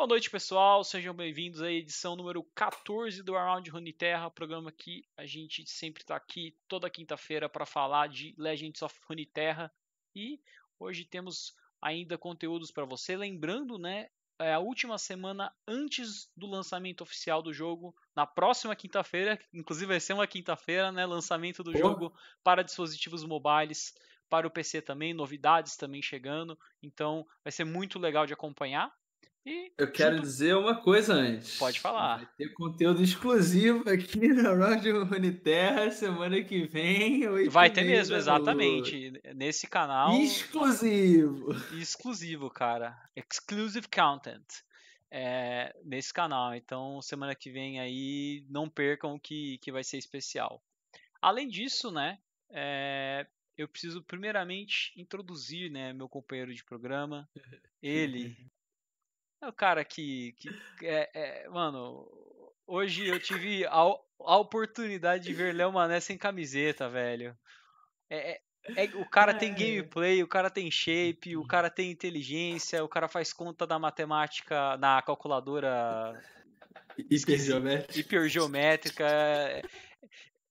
Boa noite, pessoal. Sejam bem-vindos à edição número 14 do Around Runeterra, programa que a gente sempre está aqui toda quinta-feira para falar de Legends of Runeterra. E hoje temos ainda conteúdos para você. Lembrando, né, é a última semana antes do lançamento oficial do jogo, na próxima quinta-feira, inclusive vai ser uma quinta-feira, né, lançamento do jogo para dispositivos mobiles, para o PC também, novidades também chegando. Então, vai ser muito legal de acompanhar. E eu quero junto... dizer uma coisa antes. Pode falar. Vai ter conteúdo exclusivo aqui na Rádio Uniterra semana que vem. Vai ter mesmo, exatamente. Nesse canal. Exclusivo. Exclusivo, cara. Exclusive content. É, nesse canal. Então, semana que vem aí, não percam que, que vai ser especial. Além disso, né? É, eu preciso primeiramente introduzir né, meu companheiro de programa. Ele, é o cara que. que é, é, mano, hoje eu tive a, a oportunidade de ver Léo Mané sem camiseta, velho. É, é, é o cara tem gameplay, o cara tem shape, o cara tem inteligência, o cara faz conta da matemática na calculadora hipergeométrica. hipergeométrica.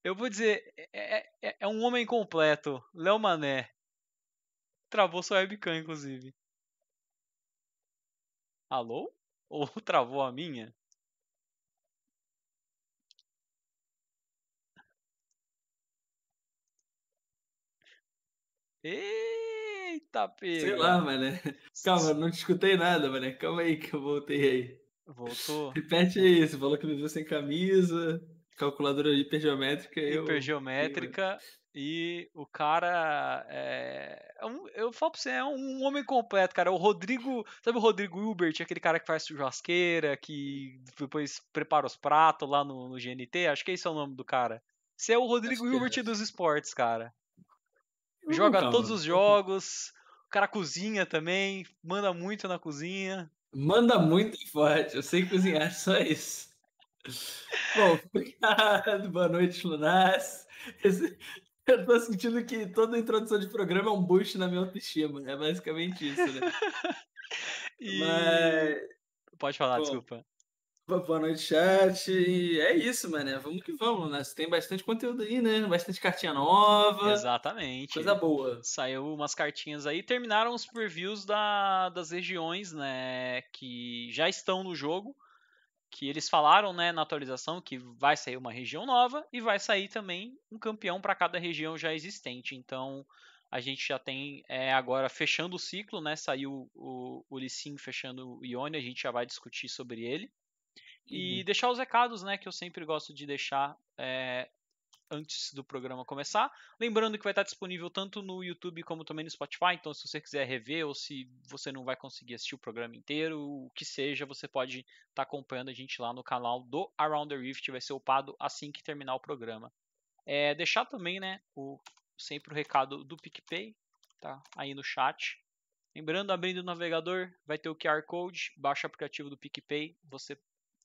Eu vou dizer, é, é, é um homem completo. Léo Mané. Travou sua webcam, inclusive. Alô? Ou travou a minha? Eita, pega. Sei lá, mané. Calma, não te escutei nada, mané. Calma aí que eu voltei aí. Voltou. Repete aí, você falou que me viu sem camisa, calculadora hipergeométrica. Hipergeométrica. Eu... E o cara é, é um, eu falo pra você, é um homem completo, cara. O Rodrigo, sabe o Rodrigo Hilbert, aquele cara que faz churrasqueira, que depois prepara os pratos lá no, no GNT? Acho que esse é o nome do cara. Você é o Rodrigo Hilbert é. dos esportes, cara. Joga calma. todos os jogos, o cara cozinha também, manda muito na cozinha. Manda muito forte, eu sei cozinhar, só isso. Bom, obrigado, boa noite, Lunas. Eu tô sentindo que toda introdução de programa é um boost na minha autoestima. É basicamente isso, né? e... Mas... Pode falar, Bom, desculpa. Boa noite, chat. E é isso, mano. Vamos que vamos, né? Tem bastante conteúdo aí, né? Bastante cartinha nova. Exatamente. Coisa boa. Saiu umas cartinhas aí. Terminaram os previews da, das regiões, né? Que já estão no jogo que eles falaram né, na atualização que vai sair uma região nova e vai sair também um campeão para cada região já existente. Então a gente já tem é, agora fechando o ciclo, né? Saiu o, o Lissin fechando o Ione, a gente já vai discutir sobre ele. E uhum. deixar os recados, né, que eu sempre gosto de deixar é, antes do programa começar. Lembrando que vai estar disponível tanto no YouTube como também no Spotify, então se você quiser rever ou se você não vai conseguir assistir o programa inteiro, o que seja, você pode estar acompanhando a gente lá no canal do Around the Rift, vai ser upado assim que terminar o programa. É, deixar também, né, o, sempre o recado do PicPay, tá aí no chat. Lembrando, abrindo o navegador, vai ter o QR Code, baixa o aplicativo do PicPay, você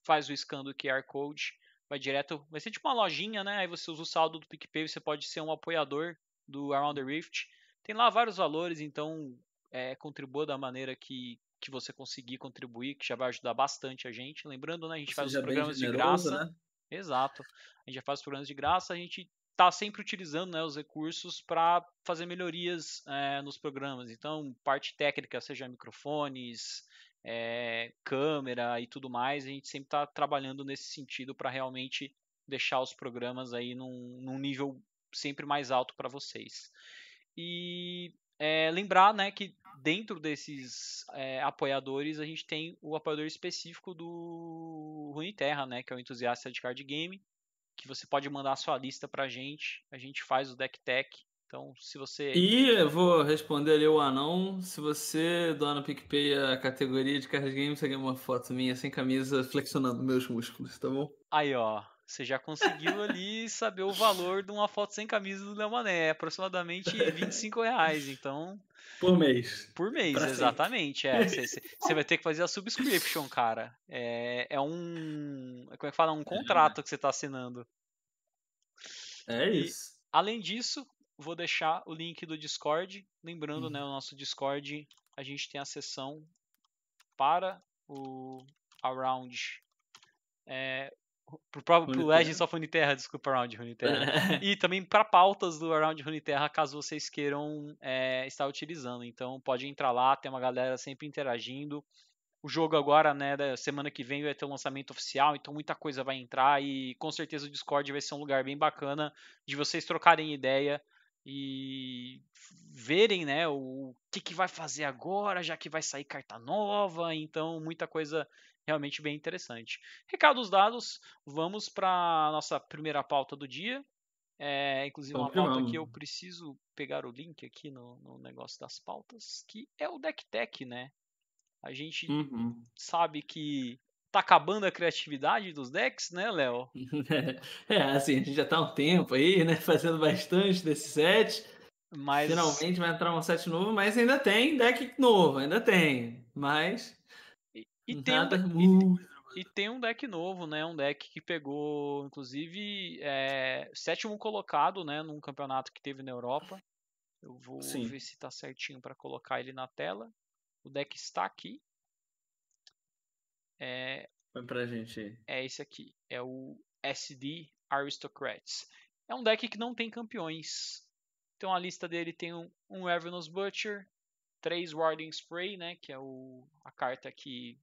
faz o scan do QR Code, vai direto. Vai ser tipo uma lojinha, né? Aí você usa o saldo do PicPay, você pode ser um apoiador do Around the Rift. Tem lá vários valores, então é, contribua da maneira que, que você conseguir contribuir, que já vai ajudar bastante a gente. Lembrando, né? A gente faz os programas generoso, de graça. Né? Exato. A gente já faz os programas de graça, a gente está sempre utilizando né, os recursos para fazer melhorias é, nos programas. Então, parte técnica, seja microfones, é, câmera e tudo mais, a gente sempre está trabalhando nesse sentido para realmente deixar os programas aí num, num nível sempre mais alto para vocês. E é, lembrar né, que dentro desses é, apoiadores a gente tem o apoiador específico do Runeterra, né, que é o entusiasta de card game, que você pode mandar a sua lista para a gente, a gente faz o deck tech então, se você. E eu vou responder ali o anão. Se você doar no PicPay a categoria de card game, você ganha uma foto minha sem camisa flexionando meus músculos, tá bom? Aí, ó. Você já conseguiu ali saber o valor de uma foto sem camisa do Léo Mané. É aproximadamente 25 reais. Então. Por mês. Por mês, pra exatamente. É, você vai ter que fazer a subscription, cara. É, é um. Como é que fala? Um contrato que você está assinando. É isso. E, além disso, vou deixar o link do Discord. Lembrando, uhum. né, o nosso Discord, a gente tem a sessão para o Around é, pro próprio pro Legends of Runeterra, desculpa, Around Runeterra. e também para pautas do Around Runeterra, caso vocês queiram é, estar utilizando. Então pode entrar lá, tem uma galera sempre interagindo. O jogo agora, né, da semana que vem vai ter o um lançamento oficial, então muita coisa vai entrar e com certeza o Discord vai ser um lugar bem bacana de vocês trocarem ideia e verem, né, o que, que vai fazer agora, já que vai sair carta nova, então muita coisa realmente bem interessante. Recados dados, vamos para a nossa primeira pauta do dia. É, inclusive uma pauta que eu preciso pegar o link aqui no, no, negócio das pautas, que é o Deck Tech, né? A gente uhum. sabe que tá acabando a criatividade dos decks, né, Léo? É, assim, a gente já tá há um tempo aí, né, fazendo bastante desse set. Mas... Finalmente vai entrar um set novo, mas ainda tem deck novo, ainda tem. Mas e tem, um, e, e, tem um deck novo, né? Um deck que pegou, inclusive, é, sétimo colocado, né? Num campeonato que teve na Europa. Eu vou Sim. ver se tá certinho para colocar ele na tela. O deck está aqui. É, Põe pra gente É esse aqui. É o SD Aristocrats. É um deck que não tem campeões. Então a lista dele tem um, um Ravenous Butcher, três Warding Spray, né? Que é o, a carta que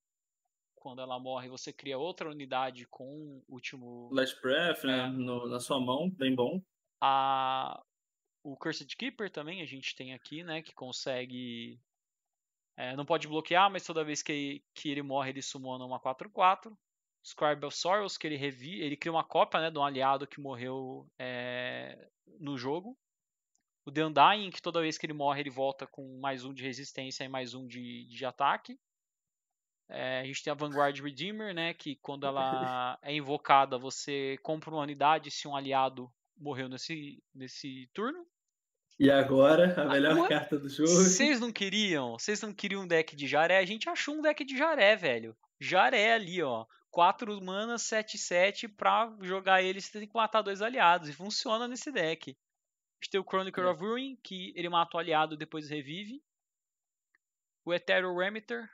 quando ela morre, você cria outra unidade com o último. Last Breath, né? É. No, na sua mão, bem bom. A... O Cursed Keeper também a gente tem aqui, né? Que consegue. É, não pode bloquear, mas toda vez que, que ele morre, ele sumona uma 4-4. Scribe of Sorrows, que ele revi... ele cria uma cópia né, de um aliado que morreu é... no jogo. O The Undying, que toda vez que ele morre, ele volta com mais um de resistência e mais um de, de ataque. É, a gente tem a Vanguard Redeemer, né? Que quando ela é invocada, você compra uma unidade se um aliado morreu nesse, nesse turno. E agora, a melhor agora, carta do jogo. Vocês não queriam? Vocês não queriam um deck de jaré? A gente achou um deck de jaré, velho. Jaré ali, ó. 4 manas, 7-7 pra jogar ele, você tem que matar dois aliados. E funciona nesse deck. A gente tem o Chronicle é. of Ruin, que ele mata o aliado e depois revive. O Ethereal Remitter,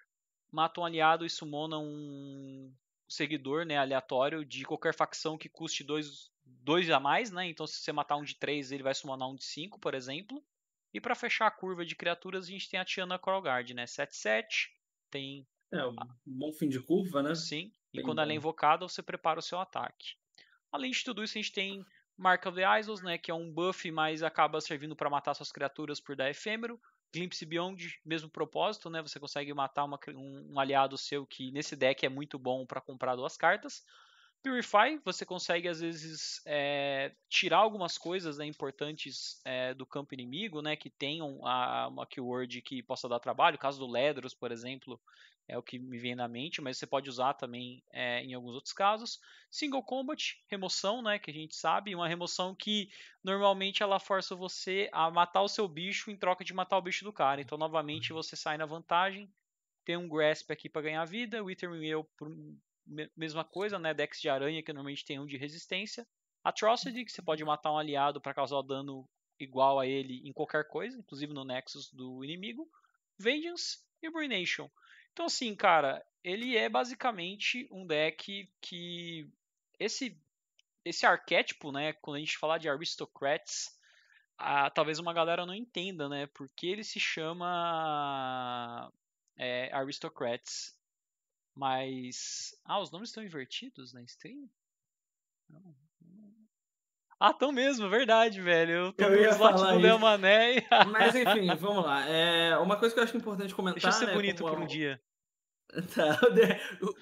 mata um aliado e sumona um seguidor né, aleatório de qualquer facção que custe dois, dois a mais, né? Então, se você matar um de 3, ele vai summonar um de 5, por exemplo. E para fechar a curva de criaturas, a gente tem a Tiana Krolgard, né? 7-7, tem... É, um bom fim de curva, né? Sim, e Bem quando bom. ela é invocada, você prepara o seu ataque. Além de tudo isso, a gente tem Mark of the Isles, né? Que é um buff, mas acaba servindo para matar suas criaturas por dar efêmero. Glimpse Beyond, mesmo propósito, né? Você consegue matar uma, um, um, aliado seu que nesse deck é muito bom para comprar duas cartas. Purify, você consegue às vezes é, tirar algumas coisas né, importantes é, do campo inimigo, né? Que tenham a, uma keyword que possa dar trabalho. O caso do Ledros, por exemplo, é o que me vem na mente, mas você pode usar também é, em alguns outros casos. Single Combat, remoção, né, que a gente sabe, uma remoção que normalmente ela força você a matar o seu bicho em troca de matar o bicho do cara. Então, novamente, você sai na vantagem. Tem um Grasp aqui para ganhar vida, Withering Whale, mesma coisa, né, Dex de aranha, que normalmente tem um de resistência. Atrocity, que você pode matar um aliado para causar dano igual a ele em qualquer coisa, inclusive no Nexus do inimigo. Vengeance e Ruination. Então, assim, cara, ele é basicamente um deck que. Esse, esse arquétipo, né? Quando a gente fala de Aristocrats, talvez uma galera não entenda, né? Porque ele se chama é, Aristocrats. Mas. Ah, os nomes estão invertidos na stream? Não. Ah, tão mesmo, verdade, velho. Eu tô eu ia falar do Léo Mané. Mas enfim, vamos lá. É, uma coisa que eu acho importante comentar. Deixa eu ser né, bonito por um dia. Tá,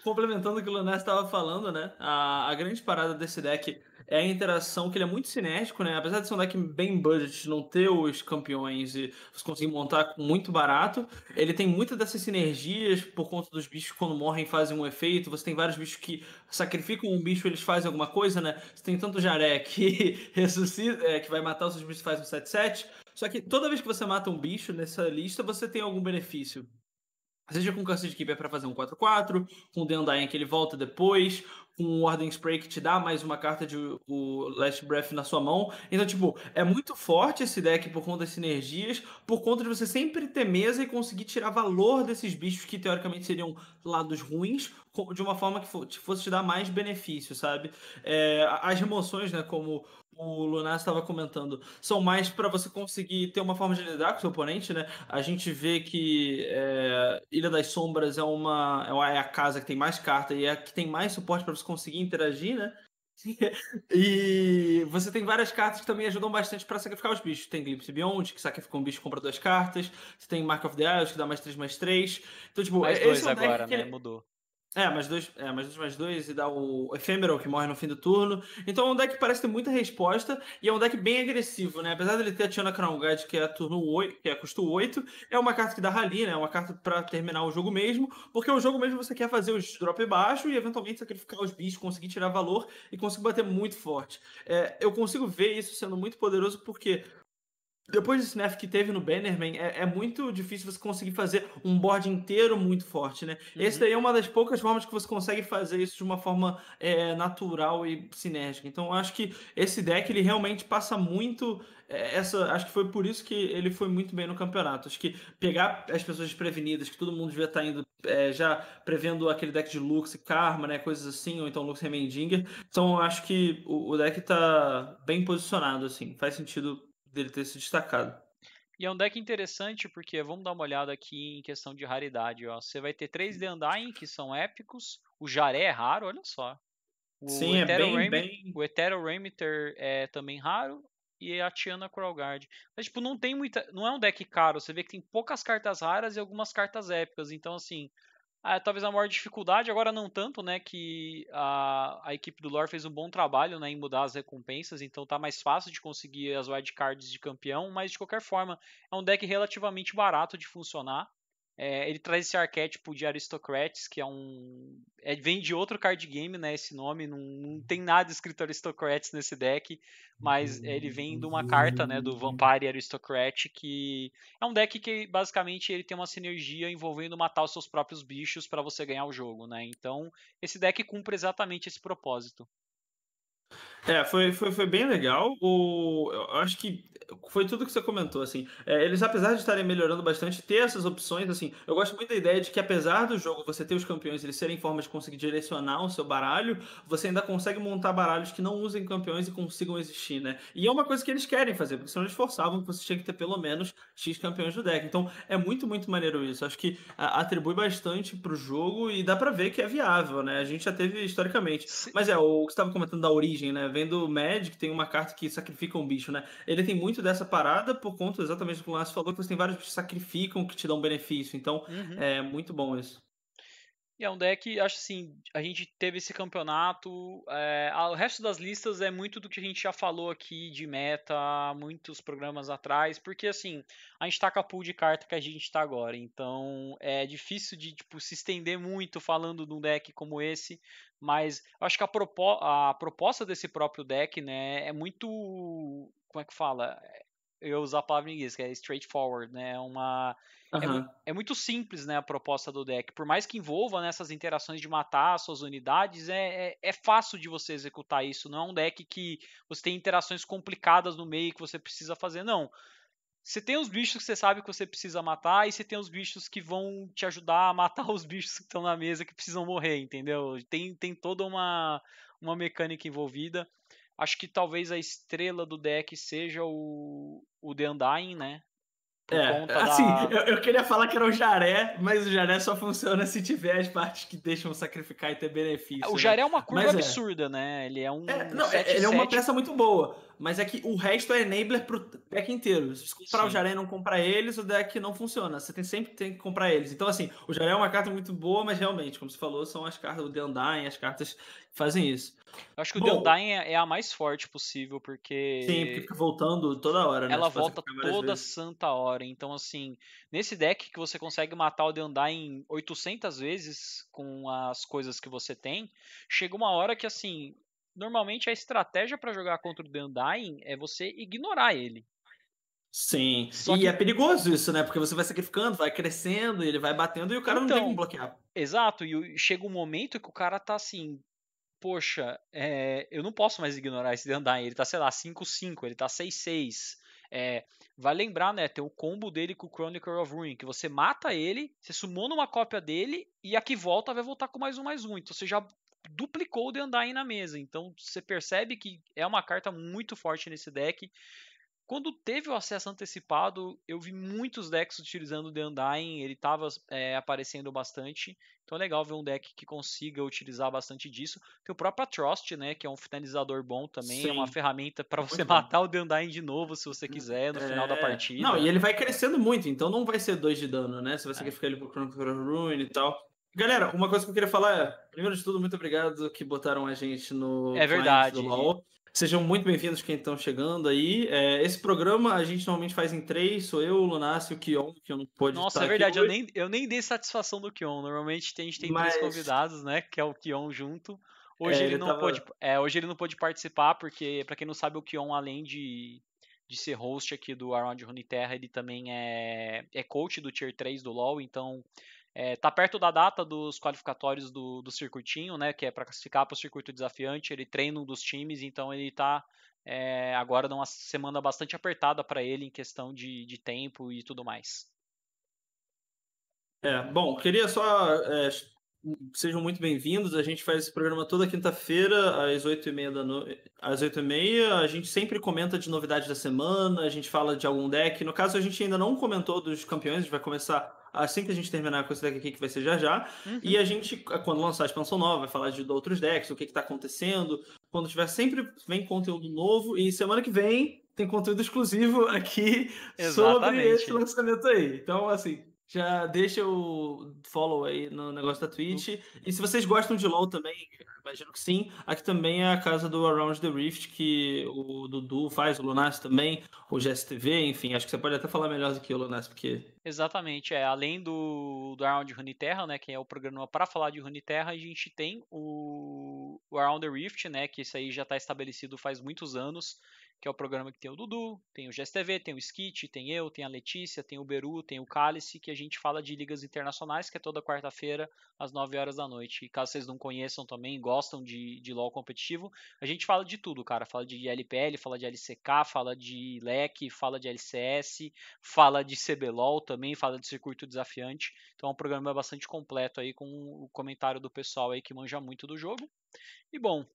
complementando o que o Leonardo estava falando, né? A, a grande parada desse deck é a interação, que ele é muito cinético, né? Apesar de ser um deck bem budget, não ter os campeões e você conseguir montar muito barato, ele tem muitas dessas sinergias por conta dos bichos quando morrem fazem um efeito. Você tem vários bichos que sacrificam um bicho, eles fazem alguma coisa, né? Você tem tanto jaré que ressuscita, é, que vai matar os seus bichos e faz um 7-7. Só que toda vez que você mata um bicho nessa lista, você tem algum benefício. Seja com Custody Keeper para fazer um 4-4, com o The Undying que ele volta depois, com o Warden Spray que te dá mais uma carta de o Last Breath na sua mão. Então, tipo, é muito forte esse deck por conta das sinergias, por conta de você sempre ter mesa e conseguir tirar valor desses bichos que teoricamente seriam lados ruins, de uma forma que fosse te dar mais benefício, sabe? É, as remoções, né, como o Lunar estava comentando, são mais para você conseguir ter uma forma de lidar com o seu oponente, né? A gente vê que é, Ilha das Sombras é uma é a casa que tem mais carta e é a que tem mais suporte para você conseguir interagir, né? e você tem várias cartas que também ajudam bastante para sacrificar os bichos. Tem Glimpse Beyond, que sacrifica um bicho e compra duas cartas. Você tem Mark of the Isles, que dá mais 3 mais 3. Então, tipo, mais dois é um agora, né? Mudou. É, mais dois, é, mais dois, mais dois, e dá o Ephemeral, que morre no fim do turno. Então é um deck que parece ter muita resposta, e é um deck bem agressivo, né? Apesar dele ter a Tiana Crown Guide, que é turno 8, que é custo 8, é uma carta que dá rally, né? É uma carta para terminar o jogo mesmo, porque o jogo mesmo você quer fazer os drop baixo e eventualmente sacrificar os bichos, conseguir tirar valor e conseguir bater muito forte. É, eu consigo ver isso sendo muito poderoso porque depois desse nerf que teve no Bannerman, é, é, muito difícil você conseguir fazer um board inteiro muito forte, né? Uhum. Esse daí é uma das poucas formas que você consegue fazer isso de uma forma é, natural e sinérgica. Então, eu acho que esse deck, ele realmente passa muito... É, essa, acho que foi por isso que ele foi muito bem no campeonato. Acho que pegar as pessoas desprevenidas, que todo mundo devia estar tá indo é, já prevendo aquele deck de Lux e Karma, né? Coisas assim, ou então Lux Remendinger. Então, acho que o, o deck tá bem posicionado, assim. Faz sentido dele ter se destacado. E é um deck interessante porque vamos dar uma olhada aqui em questão de raridade. Ó. Você vai ter três The Undying que são épicos. O Jaré é raro, olha só. O Sim, é bem, Rem... bem... O Etero Remitter é também raro. E a Tiana Kralgard. Mas, tipo, não tem muita. Não é um deck caro. Você vê que tem poucas cartas raras e algumas cartas épicas. Então, assim, ah, talvez a maior dificuldade, agora não tanto, né? Que a, a equipe do Lore fez um bom trabalho né, em mudar as recompensas, então tá mais fácil de conseguir as wildcards de campeão, mas de qualquer forma é um deck relativamente barato de funcionar. É, ele traz esse arquétipo de Aristocrats, que é um. É, vem de outro card game, né? Esse nome. Não, não tem nada escrito Aristocrats nesse deck. Mas ele vem de uma carta, né? Do Vampire Aristocrat, que é um deck que basicamente ele tem uma sinergia envolvendo matar os seus próprios bichos para você ganhar o jogo, né? Então, esse deck cumpre exatamente esse propósito. É, foi, foi, foi bem legal. O, eu acho que foi tudo que você comentou, assim. É, eles, apesar de estarem melhorando bastante, ter essas opções, assim, eu gosto muito da ideia de que, apesar do jogo você ter os campeões eles serem formas de conseguir direcionar o seu baralho, você ainda consegue montar baralhos que não usem campeões e consigam existir, né? E é uma coisa que eles querem fazer, porque senão eles forçavam que você tinha que ter pelo menos X campeões no deck. Então, é muito, muito maneiro isso. Acho que a, atribui bastante pro jogo e dá pra ver que é viável, né? A gente já teve historicamente. Mas é, o que você estava comentando da origem, né? vendo o Magic, tem uma carta que sacrifica um bicho, né? Ele tem muito dessa parada por conta exatamente do que o Lance falou, que você tem vários bichos que sacrificam, que te dão benefício. Então, uhum. é muito bom isso. E é um deck, acho assim, a gente teve esse campeonato. É, o resto das listas é muito do que a gente já falou aqui de meta, muitos programas atrás, porque assim, a gente tá com a pool de carta que a gente tá agora. Então é difícil de tipo, se estender muito falando de um deck como esse. Mas acho que a, propo a proposta desse próprio deck, né, é muito. Como é que fala? Eu usar a palavra em inglês, que é straightforward, né? É uma. Uhum. É, é, muito simples, né, a proposta do deck. Por mais que envolva nessas né, interações de matar suas unidades, é, é, é, fácil de você executar isso. Não é um deck que você tem interações complicadas no meio que você precisa fazer, não. Você tem os bichos que você sabe que você precisa matar, e você tem os bichos que vão te ajudar a matar os bichos que estão na mesa que precisam morrer, entendeu? Tem, tem toda uma, uma mecânica envolvida. Acho que talvez a estrela do deck seja o, o The Undying, né? Por é, assim, da... eu, eu, queria falar que era o jaré, mas o jaré só funciona se tiver as partes que deixam sacrificar e ter benefício. O né? jaré é uma curva mas é. absurda, é. né? Ele é um. É, não, 7, é, ele 7... é uma peça muito boa, mas é que o resto é enabler pro deck inteiro. Se comprar Sim. o jaré e não comprar eles, o deck não funciona. Você tem, sempre tem que comprar eles. Então, assim, o jaré é uma carta muito boa, mas realmente, como você falou, são as cartas do Dendain, as cartas fazem isso. Eu acho que Bom, o Undying é, é a mais forte possível, porque. Sim, porque fica voltando toda hora, né? Ela volta toda vezes. santa hora. Então, assim, nesse deck que você consegue matar o The Undying 800 vezes com as coisas que você tem, chega uma hora que, assim, normalmente a estratégia para jogar contra o The Undying é você ignorar ele. Sim. Só e que... é perigoso isso, né? Porque você vai sacrificando, vai crescendo, ele vai batendo e o cara então, não tem então, como bloquear. Exato, e chega um momento que o cara tá assim. Poxa, é, eu não posso mais ignorar esse Dandai. Ele tá, sei lá, 5-5, ele tá 6-6. É, vai lembrar, né? Tem o combo dele com o Chronicle of Ruin, que você mata ele, você sumou numa cópia dele, e a que volta vai voltar com mais um, mais um. Então você já duplicou o The Undying na mesa. Então você percebe que é uma carta muito forte nesse deck. Quando teve o acesso antecipado, eu vi muitos decks utilizando o The Undying, ele estava é, aparecendo bastante. Então é legal ver um deck que consiga utilizar bastante disso. Tem o próprio Atrost, né, que é um finalizador bom também, Sim. é uma ferramenta para você matar o The Undying de novo, se você quiser, no é... final da é. partida. Não, e ele vai crescendo muito, então não vai ser 2 de dano, né, se você é. quer ficar ali pro Chronicle Ruin e tal. Galera, uma coisa que eu queria falar é, primeiro de tudo, muito obrigado que botaram a gente no é verdade. do LoL. Sejam muito bem-vindos quem estão chegando aí. É, esse programa a gente normalmente faz em três, sou eu, o Lunassi e o Kion, que eu não pode Nossa, é verdade, eu nem, eu nem dei satisfação do Kion. Normalmente a gente tem Mas... três convidados, né? Que é o Kion junto. Hoje é, ele, ele, não tava... pôde, é, hoje ele não pôde participar, porque, para quem não sabe, o Kion, além de, de ser host aqui do Around Runeterra, ele também é, é coach do Tier 3 do LoL, então é, tá perto da data dos qualificatórios do, do circuitinho, né? Que é para classificar para o circuito desafiante. Ele treina um dos times, então ele está é, agora numa semana bastante apertada para ele em questão de, de tempo e tudo mais. É, bom, queria só. É, sejam muito bem-vindos. A gente faz esse programa toda quinta-feira, às 8h30 da noite. Às 8h30. A gente sempre comenta de novidades da semana, a gente fala de algum deck. No caso, a gente ainda não comentou dos campeões, a gente vai começar assim que a gente terminar com esse deck aqui, que vai ser já já. Uhum. E a gente, quando lançar a expansão nova, vai falar de outros decks, o que, está acontecendo. Quando tiver, sempre vem conteúdo novo. E semana que vem tem conteúdo exclusivo aqui Exatamente. sobre esse lançamento aí. Então, assim, já deixa o follow aí no negócio da Twitch. E se vocês gostam de LoL também, imagino que sim. Aqui também é a casa do Around the Rift, que o Dudu faz, o Lunas também, o GSTV, enfim. Acho que você pode até falar melhor do que o Lunas, porque. Exatamente, é. Além do, do Around Runeterra, né, que é o programa para falar de Runeterra, a gente tem o, o Around the Rift, né, que isso aí já está estabelecido faz muitos anos que é o programa que tem o Dudu, tem o GSTV, tem o Skit, tem eu, tem a Letícia, tem o Beru, tem o Cálice, que a gente fala de ligas internacionais, que é toda quarta-feira, às 9 horas da noite. E caso vocês não conheçam também, gostam de, de LoL competitivo, a gente fala de tudo, cara. Fala de LPL, fala de LCK, fala de LEC, fala de LCS, fala de CBLOL também, fala de circuito desafiante. Então é um programa bastante completo aí, com o comentário do pessoal aí que manja muito do jogo. E bom,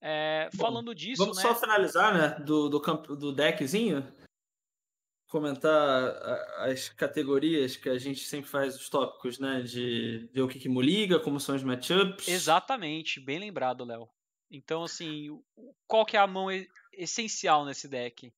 é, Bom, falando disso. Vamos né? só finalizar, né? Do, do, campo, do deckzinho. Comentar as categorias que a gente sempre faz os tópicos, né? De ver o que, que liga, como são os matchups. Exatamente, bem lembrado, Léo. Então, assim, qual que é a mão essencial nesse deck?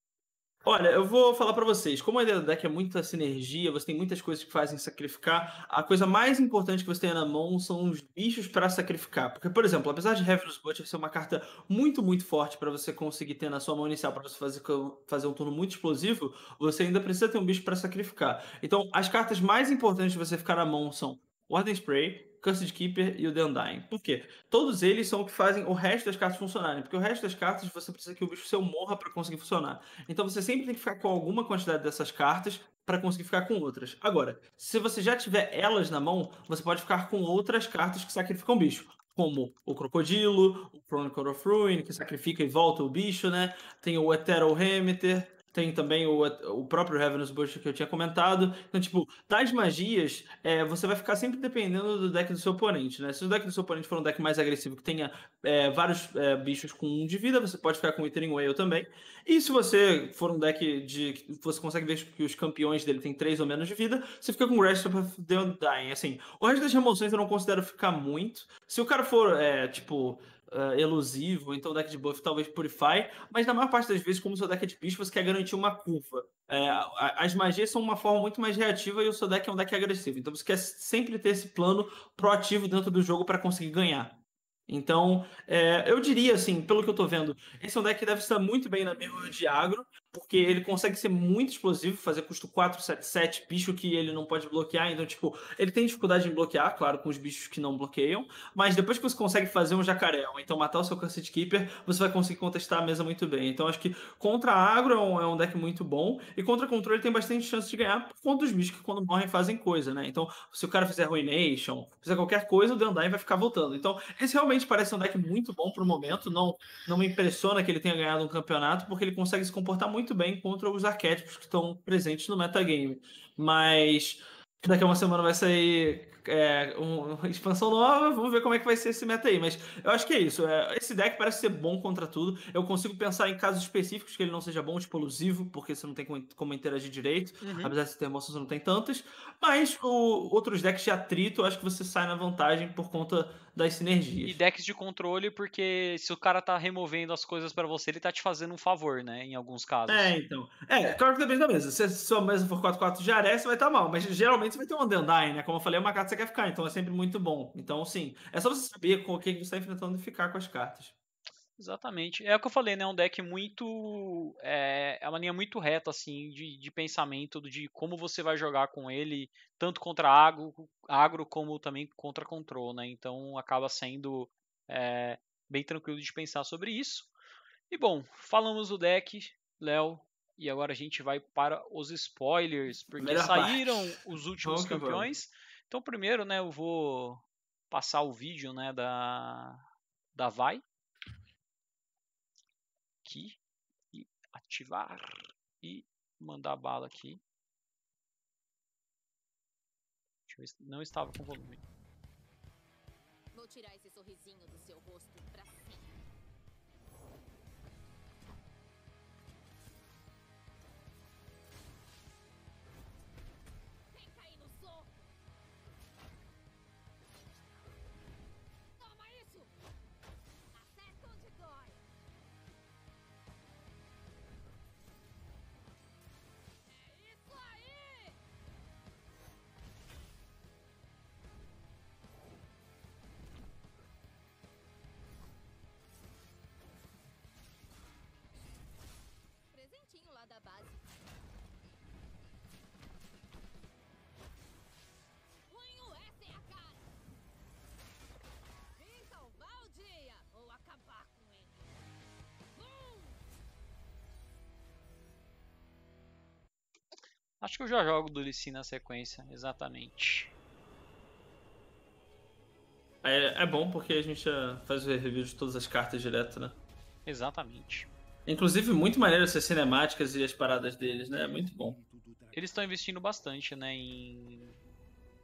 Olha, eu vou falar para vocês, como a ideia do deck é muita sinergia, você tem muitas coisas que fazem sacrificar, a coisa mais importante que você tem na mão são os bichos para sacrificar. Porque, por exemplo, apesar de Heaven's Butcher ser uma carta muito, muito forte para você conseguir ter na sua mão inicial, para você fazer, fazer um turno muito explosivo, você ainda precisa ter um bicho para sacrificar. Então, as cartas mais importantes de você ficar na mão são Warden Spray, Cursed Keeper e o The Undying. Por quê? Todos eles são o que fazem o resto das cartas funcionarem. Porque o resto das cartas você precisa que o bicho seu morra para conseguir funcionar. Então você sempre tem que ficar com alguma quantidade dessas cartas para conseguir ficar com outras. Agora, se você já tiver elas na mão, você pode ficar com outras cartas que sacrificam bicho. Como o Crocodilo, o Chronicle of Ruin, que sacrifica e volta o bicho, né? Tem o Ethereal Remeter, tem também o, o próprio Ravenous Bush que eu tinha comentado. Então, tipo, tais magias, é, você vai ficar sempre dependendo do deck do seu oponente, né? Se o deck do seu oponente for um deck mais agressivo, que tenha é, vários é, bichos com um de vida, você pode ficar com o Withering Whale também. E se você for um deck de. que você consegue ver que os campeões dele tem três ou menos de vida, você fica com o Rest of the Undying. Assim, o resto das remoções eu não considero ficar muito. Se o cara for, é, tipo uh, elusivo, então deck de buff talvez Purify, mas na maior parte das vezes, como o seu deck é de bicho, você quer garantir uma curva. É, as magias são uma forma muito mais reativa e o seu deck é um deck agressivo. Então você quer sempre ter esse plano proativo dentro do jogo para conseguir ganhar. Então, é, eu diria assim, pelo que eu tô vendo, esse é um deck que deve estar muito bem na mirror de agro, porque ele consegue ser muito explosivo, fazer custo 4, 7, 7, bicho que ele não pode bloquear. Então, tipo, ele tem dificuldade em bloquear, claro, com os bichos que não bloqueiam. Mas depois que você consegue fazer um jacaré, ou então matar o seu Cursed Keeper, você vai conseguir contestar a mesa muito bem. Então, acho que contra agro é um, é um deck muito bom. E contra controle tem bastante chance de ganhar por conta dos bichos que quando morrem fazem coisa, né? Então, se o cara fizer Ruination, fizer qualquer coisa, o Dandai vai ficar voltando. Então, esse realmente parece um deck muito bom pro momento. Não, não me impressiona que ele tenha ganhado um campeonato, porque ele consegue se comportar muito bem contra os arquétipos que estão presentes no metagame. Mas daqui a uma semana vai sair é, uma expansão nova, vamos ver como é que vai ser esse meta aí. Mas eu acho que é isso. É, esse deck parece ser bom contra tudo. Eu consigo pensar em casos específicos que ele não seja bom, tipo elusivo, porque você não tem como interagir direito. Uhum. Apesar de ter emoções, não tem tantas. Mas o, outros decks de atrito, eu acho que você sai na vantagem por conta das sinergias. E decks de controle, porque se o cara tá removendo as coisas para você, ele tá te fazendo um favor, né? Em alguns casos. É, então. É, claro que depende da mesa. Se a sua mesa for 4-4 já é, você vai estar tá mal. Mas geralmente você vai ter um Undyne, né? Como eu falei, é uma carta você quer ficar, então é sempre muito bom. Então, sim, é só você saber com o que você está enfrentando e ficar com as cartas. Exatamente. É o que eu falei, né? É um deck muito. É, é uma linha muito reta, assim, de, de pensamento, de como você vai jogar com ele, tanto contra agro, agro como também contra control, né? Então acaba sendo é, bem tranquilo de pensar sobre isso. E bom, falamos do deck, Léo, e agora a gente vai para os spoilers, porque Primeira saíram parte. os últimos campeões. Então, primeiro, né, eu vou passar o vídeo, né, da da Vai, aqui e ativar e mandar bala aqui. Não estava com volume. Vou tirar esse sorrisinho do seu rosto Acho que eu já jogo do Lee na sequência, exatamente. É, é bom porque a gente faz o review de todas as cartas direto, né? Exatamente. Inclusive, muito maneiro essas cinemáticas e as paradas deles, né? Muito bom. Eles estão investindo bastante, né? Em.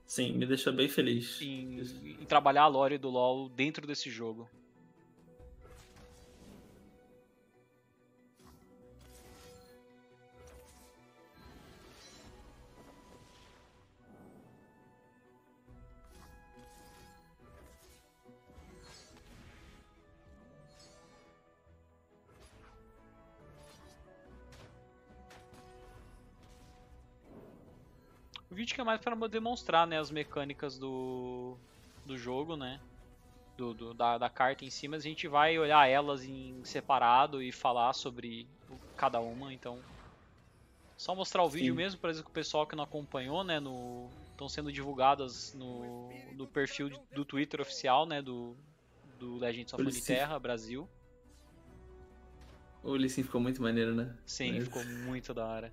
Sim, me deixa bem feliz. Em, em trabalhar a lore do LoL dentro desse jogo. Que é mais para demonstrar né, as mecânicas do, do jogo, né? Do, do, da, da carta em si, mas a gente vai olhar elas em separado e falar sobre cada uma, então só mostrar o vídeo Sim. mesmo para o pessoal que não acompanhou, né, no estão sendo divulgadas no, no perfil do Twitter oficial, né, do do Legends of Terra Brasil. O Lissin ficou muito maneiro, né? Sim, mas... ficou muito da hora.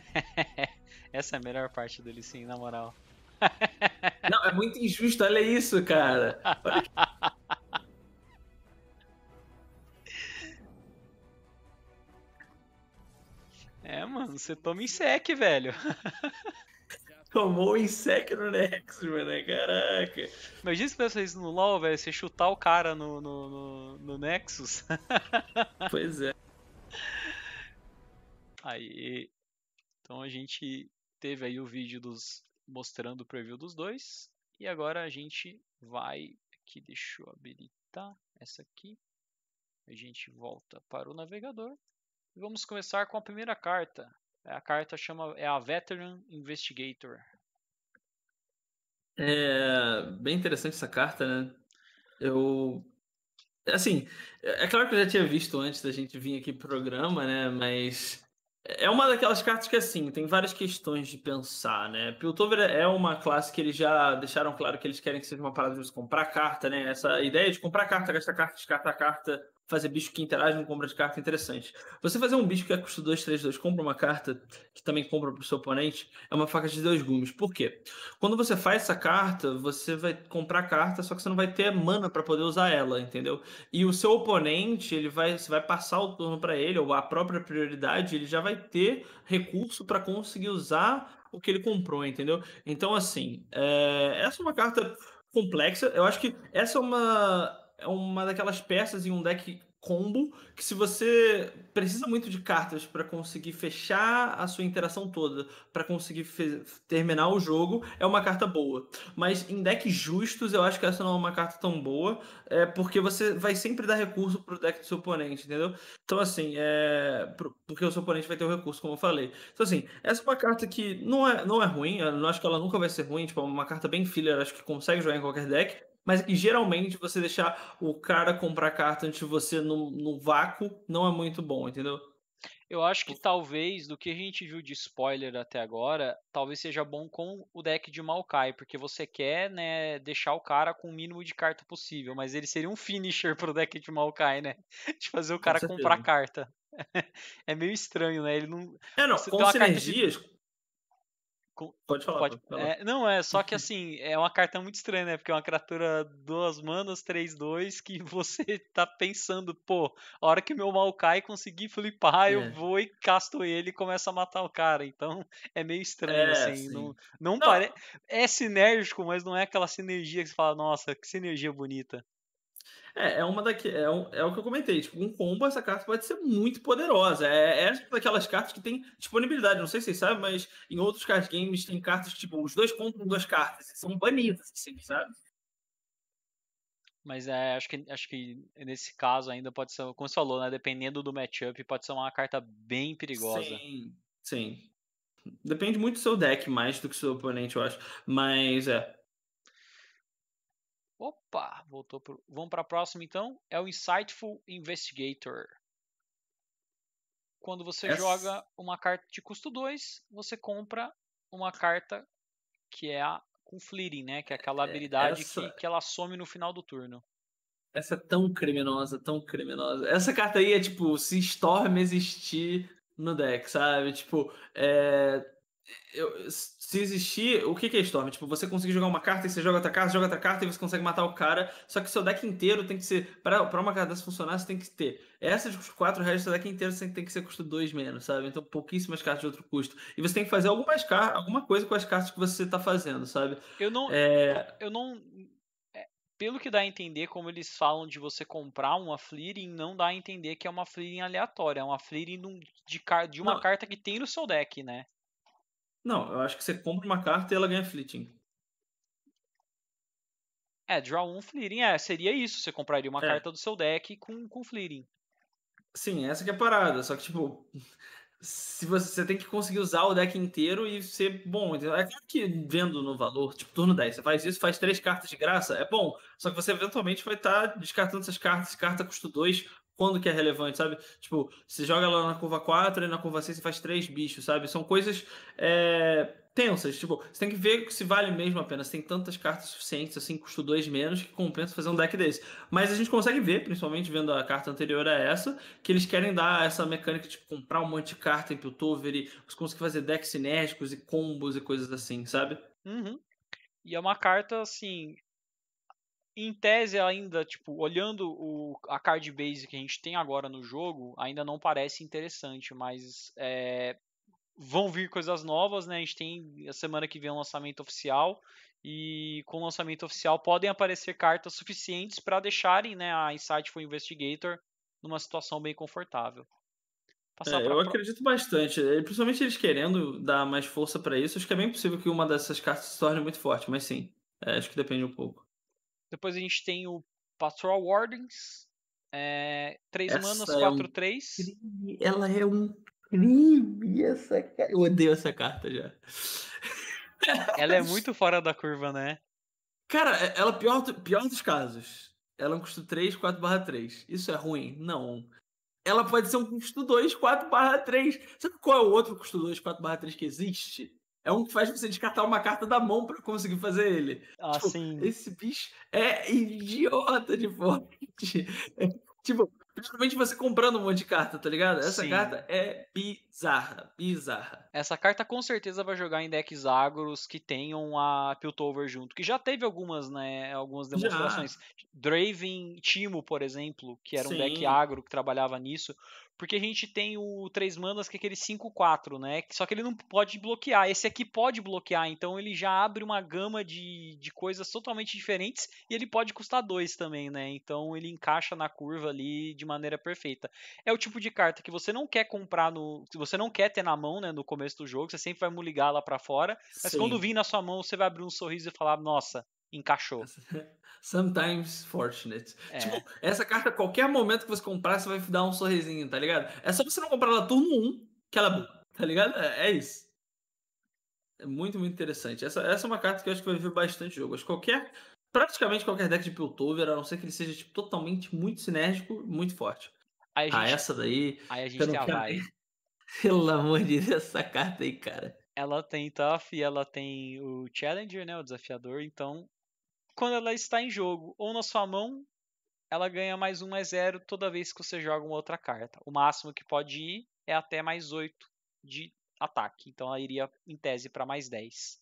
Essa é a melhor parte dele, sim, na moral. Não, é muito injusto, olha isso, cara. Olha... É, mano, você toma em sec, velho. Tomou em sec no Nexus, mano. Caraca. Imagina se você isso no LoL, velho. Você chutar o cara no, no, no, no Nexus. Pois é. Aí, então a gente teve aí o vídeo dos mostrando o preview dos dois e agora a gente vai aqui, deixa eu habilitar essa aqui. A gente volta para o navegador e vamos começar com a primeira carta. A carta chama é a Veteran Investigator. É bem interessante essa carta, né? Eu Assim, é claro que eu já tinha visto antes da gente vir aqui pro programa, né? Mas é uma daquelas cartas que, assim, tem várias questões de pensar, né? Piltover é uma classe que eles já deixaram claro que eles querem que seja uma parada de comprar carta, né? Essa ideia de comprar carta, gastar carta, descartar carta, fazer bicho que interage com compra de carta interessante. Você fazer um bicho que custo 2, 3, 2, compra uma carta que também compra pro seu oponente, é uma faca de dois gumes. Por quê? Quando você faz essa carta, você vai comprar carta, só que você não vai ter mana para poder usar ela, entendeu? E o seu oponente, ele vai, você vai passar o turno para ele, ou a própria prioridade, ele já vai ter recurso para conseguir usar o que ele comprou, entendeu? Então, assim, é... essa é uma carta complexa. Eu acho que essa é uma é uma daquelas peças em um deck combo que se você precisa muito de cartas para conseguir fechar a sua interação toda, para conseguir terminar o jogo, é uma carta boa. Mas em decks justos, eu acho que essa não é uma carta tão boa, é porque você vai sempre dar recurso pro deck do seu oponente, entendeu? Então assim, é porque o seu oponente vai ter o recurso, como eu falei. Então assim, essa é uma carta que não é não é ruim, eu não acho que ela nunca vai ser ruim, tipo, é uma carta bem filler, acho que consegue jogar em qualquer deck mas que geralmente você deixar o cara comprar carta antes de você no, no vácuo não é muito bom, entendeu? Eu acho que talvez, do que a gente viu de spoiler até agora, talvez seja bom com o deck de Maokai, porque você quer, né, deixar o cara com o mínimo de carta possível, mas ele seria um finisher pro deck de Maokai, né? De fazer o cara comprar carta. é meio estranho, né? Ele não. É, não, com sinergias, de... Pode falar. Pode, pode é, não, é só que assim, é uma carta muito estranha, né? Porque é uma criatura duas manas, 3-2, que você tá pensando, pô, a hora que meu Maokai conseguir flipar, é. eu vou e casto ele e começo a matar o cara. Então é meio estranho, é, assim. Não, não, não. Pare... É sinérgico, mas não é aquela sinergia que você fala, nossa, que sinergia bonita. É, é uma daqui, é, um, é o que eu comentei. Tipo, um combo, essa carta pode ser muito poderosa. É, é daquelas cartas que tem disponibilidade. Não sei se vocês sabem, mas em outros card games tem cartas que, tipo, os dois compram duas cartas. São banidas, assim, sabe? Mas é, acho que, acho que nesse caso ainda pode ser, como você falou, né? Dependendo do matchup, pode ser uma carta bem perigosa. Sim, sim. Depende muito do seu deck mais do que do seu oponente, eu acho. Mas é. Opa, voltou pro... Vamos para a próxima então. É o Insightful Investigator. Quando você Essa... joga uma carta de custo 2, você compra uma carta que é a com Fleeting, né? Que é aquela é, habilidade Essa... que, que ela some no final do turno. Essa é tão criminosa, tão criminosa. Essa carta aí é tipo, se Storm existir no deck, sabe? Tipo, é eu, se existir, o que, que é Storm? Tipo, você conseguir jogar uma carta e você joga outra carta, joga outra carta e você consegue matar o cara. Só que seu deck inteiro tem que ser. Pra, pra uma carta funcionar, você tem que ter. Essa de custo 4, o resto do deck inteiro você tem que ser custo 2 menos, sabe? Então pouquíssimas cartas de outro custo. E você tem que fazer algumas alguma coisa com as cartas que você tá fazendo, sabe? Eu não. É... Eu não. É, pelo que dá a entender, como eles falam de você comprar uma Fleeting, não dá a entender que é uma Fleeting aleatória. É uma Fleeting de, de uma não. carta que tem no seu deck, né? Não, eu acho que você compra uma carta e ela ganha fleeting. É, draw um fleeting. É, seria isso. Você compraria uma é. carta do seu deck com, com fleeting. Sim, essa que é a parada. Só que, tipo, se você, você tem que conseguir usar o deck inteiro e ser bom. É claro que vendo no valor, tipo, turno 10, você faz isso, faz três cartas de graça, é bom. Só que você eventualmente vai estar tá descartando essas cartas. Carta custa 2, quando que é relevante, sabe? Tipo, você joga lá na curva 4 e na curva 6 você faz três bichos, sabe? São coisas é, tensas. Tipo, você tem que ver se vale mesmo a pena. Você tem tantas cartas suficientes, assim, custo 2 menos, que compensa fazer um deck desse. Mas a gente consegue ver, principalmente vendo a carta anterior a essa, que eles querem dar essa mecânica de comprar um monte de carta em Piltover e você conseguir fazer decks sinérgicos e combos e coisas assim, sabe? Uhum. E é uma carta, assim, em tese ainda, tipo, olhando o, a card base que a gente tem agora no jogo, ainda não parece interessante, mas é, vão vir coisas novas, né? A gente tem a semana que vem um lançamento oficial e com o lançamento oficial podem aparecer cartas suficientes para deixarem, né, a Insightful Investigator numa situação bem confortável. É, eu acredito bastante, principalmente eles querendo dar mais força para isso, acho que é bem possível que uma dessas cartas se torne muito forte, mas sim, é, acho que depende um pouco. Depois a gente tem o Patrol Wardens. É, 3 essa manas, 4, é 3. Um ela é um crime, essa Eu odeio essa carta já. Ela é muito fora da curva, né? Cara, é, ela é pior, pior dos casos. ela é um custo 3, 4 barra 3. Isso é ruim? Não. Ela pode ser um custo 2, 4 barra 3. Sabe qual é o outro custo 2, 4 barra 3 que existe? É um que faz você descartar uma carta da mão para conseguir fazer ele. Ah, tipo, sim. Esse bicho é idiota de forte. É, tipo, Principalmente você comprando um monte de carta, tá ligado? Essa Sim. carta é bizarra, bizarra. Essa carta com certeza vai jogar em decks agros que tenham a Piltover junto. Que já teve algumas, né? Algumas demonstrações. Já. Draven Timo, por exemplo, que era Sim. um deck agro que trabalhava nisso. Porque a gente tem o 3 manas que é aquele 5-4, né? Só que ele não pode bloquear. Esse aqui pode bloquear, então ele já abre uma gama de, de coisas totalmente diferentes e ele pode custar 2 também, né? Então ele encaixa na curva ali de maneira perfeita. É o tipo de carta que você não quer comprar no. que você não quer ter na mão, né? No começo do jogo, você sempre vai muligar lá para fora. Mas Sim. quando vir na sua mão, você vai abrir um sorriso e falar, nossa, encaixou. Sometimes fortunate. É. Tipo, essa carta, qualquer momento que você comprar, você vai dar um sorrisinho, tá ligado? É só você não comprar ela turno 1, que ela é boa, tá ligado? É, é, isso. É muito, muito interessante. Essa, essa é uma carta que eu acho que vai ver bastante jogo. Acho que qualquer. Praticamente qualquer deck de Piltover, a não ser que ele seja tipo, totalmente muito sinérgico, muito forte. Aí ah, essa daí. Aí a gente tem a vai. Pelo amor de Deus, essa carta aí, cara. Ela tem Tough e ela tem o Challenger, né? O desafiador. Então, quando ela está em jogo ou na sua mão, ela ganha mais um, mais zero toda vez que você joga uma outra carta. O máximo que pode ir é até mais 8 de ataque. Então ela iria, em tese, para mais 10.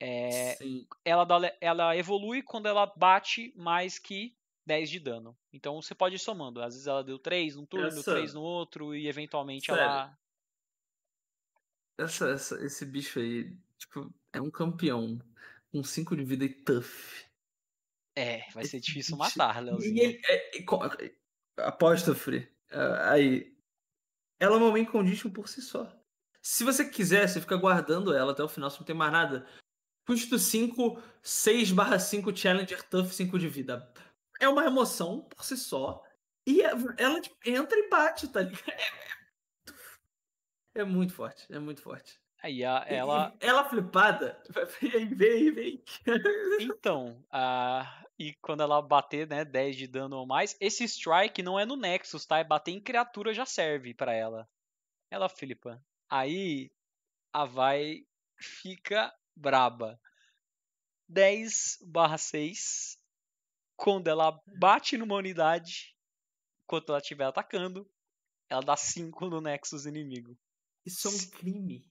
É, ela, dá, ela evolui quando ela bate mais que 10 de dano. Então você pode ir somando. Às vezes ela deu 3 num turno, essa... 3 no outro, e eventualmente Sério? ela. Essa, essa, esse bicho aí, tipo, é um campeão com 5 de vida e tough. É, vai ser difícil matar, Leozinho. E é, é, apóstrofe, uh, aí. Ela é uma main condition por si só. Se você quiser, você fica guardando ela até o final, se não tem mais nada. Custo 5, 6 barra 5 Challenger Tough 5 de vida. É uma emoção por si só. E é, ela tipo, entra e bate, tá ligado? É muito forte, é muito forte. Aí a, ela. Ela flipada. Vem, vem, vem. Então, a... e quando ela bater, né, 10 de dano ou mais, esse strike não é no Nexus, tá? É bater em criatura já serve para ela. Ela flipa. Aí a vai fica braba. 10 barra 6. Quando ela bate numa unidade, enquanto ela estiver atacando, ela dá 5 no Nexus inimigo. Isso é um crime.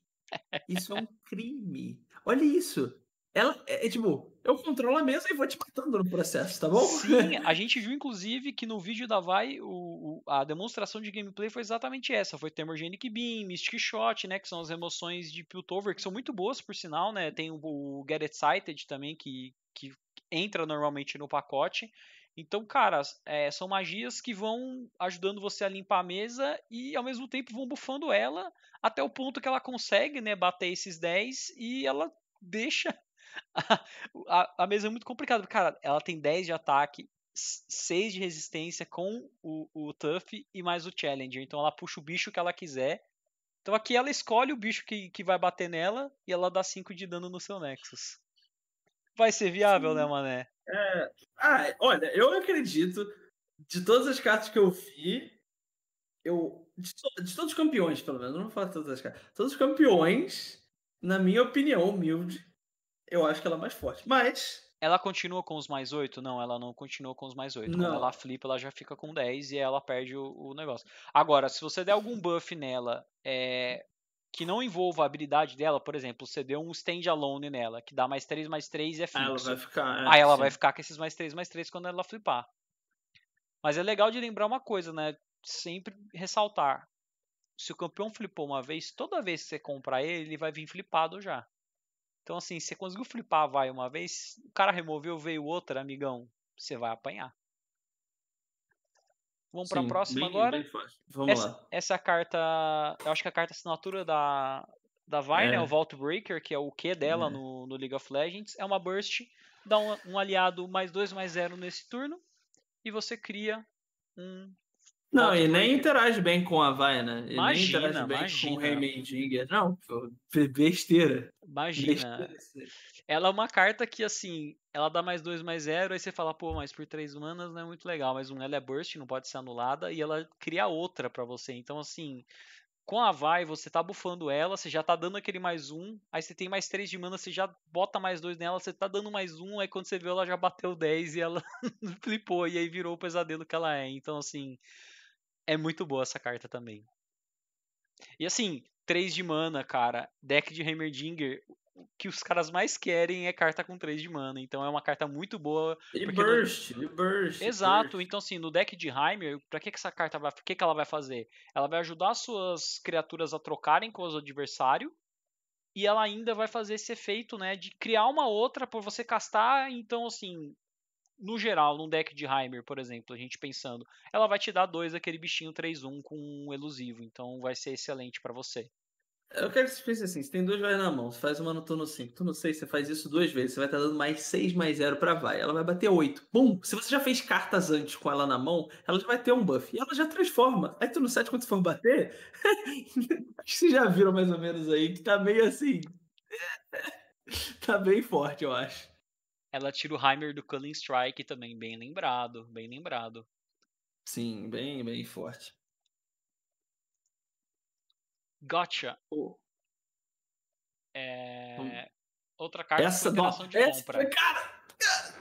Isso é um crime. Olha isso. Ela é, é, tipo, eu controlo a mesa e vou te matando no processo, tá bom? Sim, a gente viu inclusive que no vídeo da Vai o, o, a demonstração de gameplay foi exatamente essa. Foi Thermogenic Beam, Mystic Shot, né? Que são as remoções de Piltover, que são muito boas, por sinal, né? Tem o, o Get Excited também, que, que entra normalmente no pacote. Então, cara, é, são magias que vão ajudando você a limpar a mesa e ao mesmo tempo vão bufando ela até o ponto que ela consegue né, bater esses 10 e ela deixa. A, a, a mesa é muito complicada. Cara, ela tem 10 de ataque, 6 de resistência com o, o Tuff e mais o Challenger. Então ela puxa o bicho que ela quiser. Então aqui ela escolhe o bicho que, que vai bater nela e ela dá 5 de dano no seu Nexus. Vai ser viável, Sim. né, Mané? É... Ah, olha, eu acredito, de todas as cartas que eu vi, eu. De, de todos os campeões, pelo menos, não vou falar de todas as cartas. Todos os campeões, na minha opinião, humilde, eu acho que ela é mais forte. Mas. Ela continua com os mais 8? Não, ela não continua com os mais 8. Não. Quando ela flipa, ela já fica com 10 e ela perde o, o negócio. Agora, se você der algum buff nela, é, que não envolva a habilidade dela, por exemplo, você deu um stand alone nela, que dá mais 3 mais 3 e é fixo. Aí ela vai ficar, é, Aí ela sim. vai ficar com esses mais 3 mais 3 quando ela flipar. Mas é legal de lembrar uma coisa, né? Sempre ressaltar. Se o campeão flipou uma vez, toda vez que você comprar ele, ele vai vir flipado já. Então, assim, você conseguiu flipar vai uma vez, o cara removeu, veio outra, amigão, você vai apanhar. Vamos para a próxima bem, agora. Bem Vamos essa, lá. Essa carta, eu acho que a carta assinatura da, da Vi, é. né, o Vault Breaker, que é o Q dela é. no, no League of Legends, é uma burst, dá um, um aliado mais 2 mais 0 nesse turno, e você cria um não, e nem interage bem com a Vai, né? Imagina, nem interage bem imagina. com o Heimendinger. Não, besteira. Imagina. Besteira. Ela é uma carta que, assim, ela dá mais 2, mais 0, aí você fala, pô, mas por 3 manas não é muito legal. Mas um, ela é burst, não pode ser anulada, e ela cria outra para você. Então, assim, com a vai, você tá bufando ela, você já tá dando aquele mais um, aí você tem mais 3 de mana, você já bota mais 2 nela, você tá dando mais um, aí quando você viu ela já bateu 10 e ela flipou, e aí virou o pesadelo que ela é. Então, assim, é muito boa essa carta também. E assim, 3 de mana, cara, deck de Heimerdinger, o que os caras mais querem é carta com 3 de mana. Então é uma carta muito boa. E burst, no... e burst. Exato. Burst. Então, assim, no deck de Heimer, pra que, que essa carta vai. O que, que ela vai fazer? Ela vai ajudar suas criaturas a trocarem com os adversários. E ela ainda vai fazer esse efeito, né? De criar uma outra por você castar. Então, assim, no geral, num deck de Heimer, por exemplo, a gente pensando, ela vai te dar dois aquele bichinho 3-1 com um elusivo. Então vai ser excelente para você. Eu quero que você pense assim: você tem dois vai na mão, você faz uma no turno 5, turno 6, você faz isso duas vezes, você vai estar dando mais 6 mais 0 pra vai. Ela vai bater 8. Bum! Se você já fez cartas antes com ela na mão, ela já vai ter um buff. E ela já transforma. Aí turno 7, quando você for bater, acho que vocês já viram mais ou menos aí, que tá meio assim. tá bem forte, eu acho. Ela tira o Heimer do Culling Strike também, bem lembrado, bem lembrado. Sim, bem, bem forte. Gotcha. Oh. É... Hum. Outra carta essa, não, de essa, compra. Cara,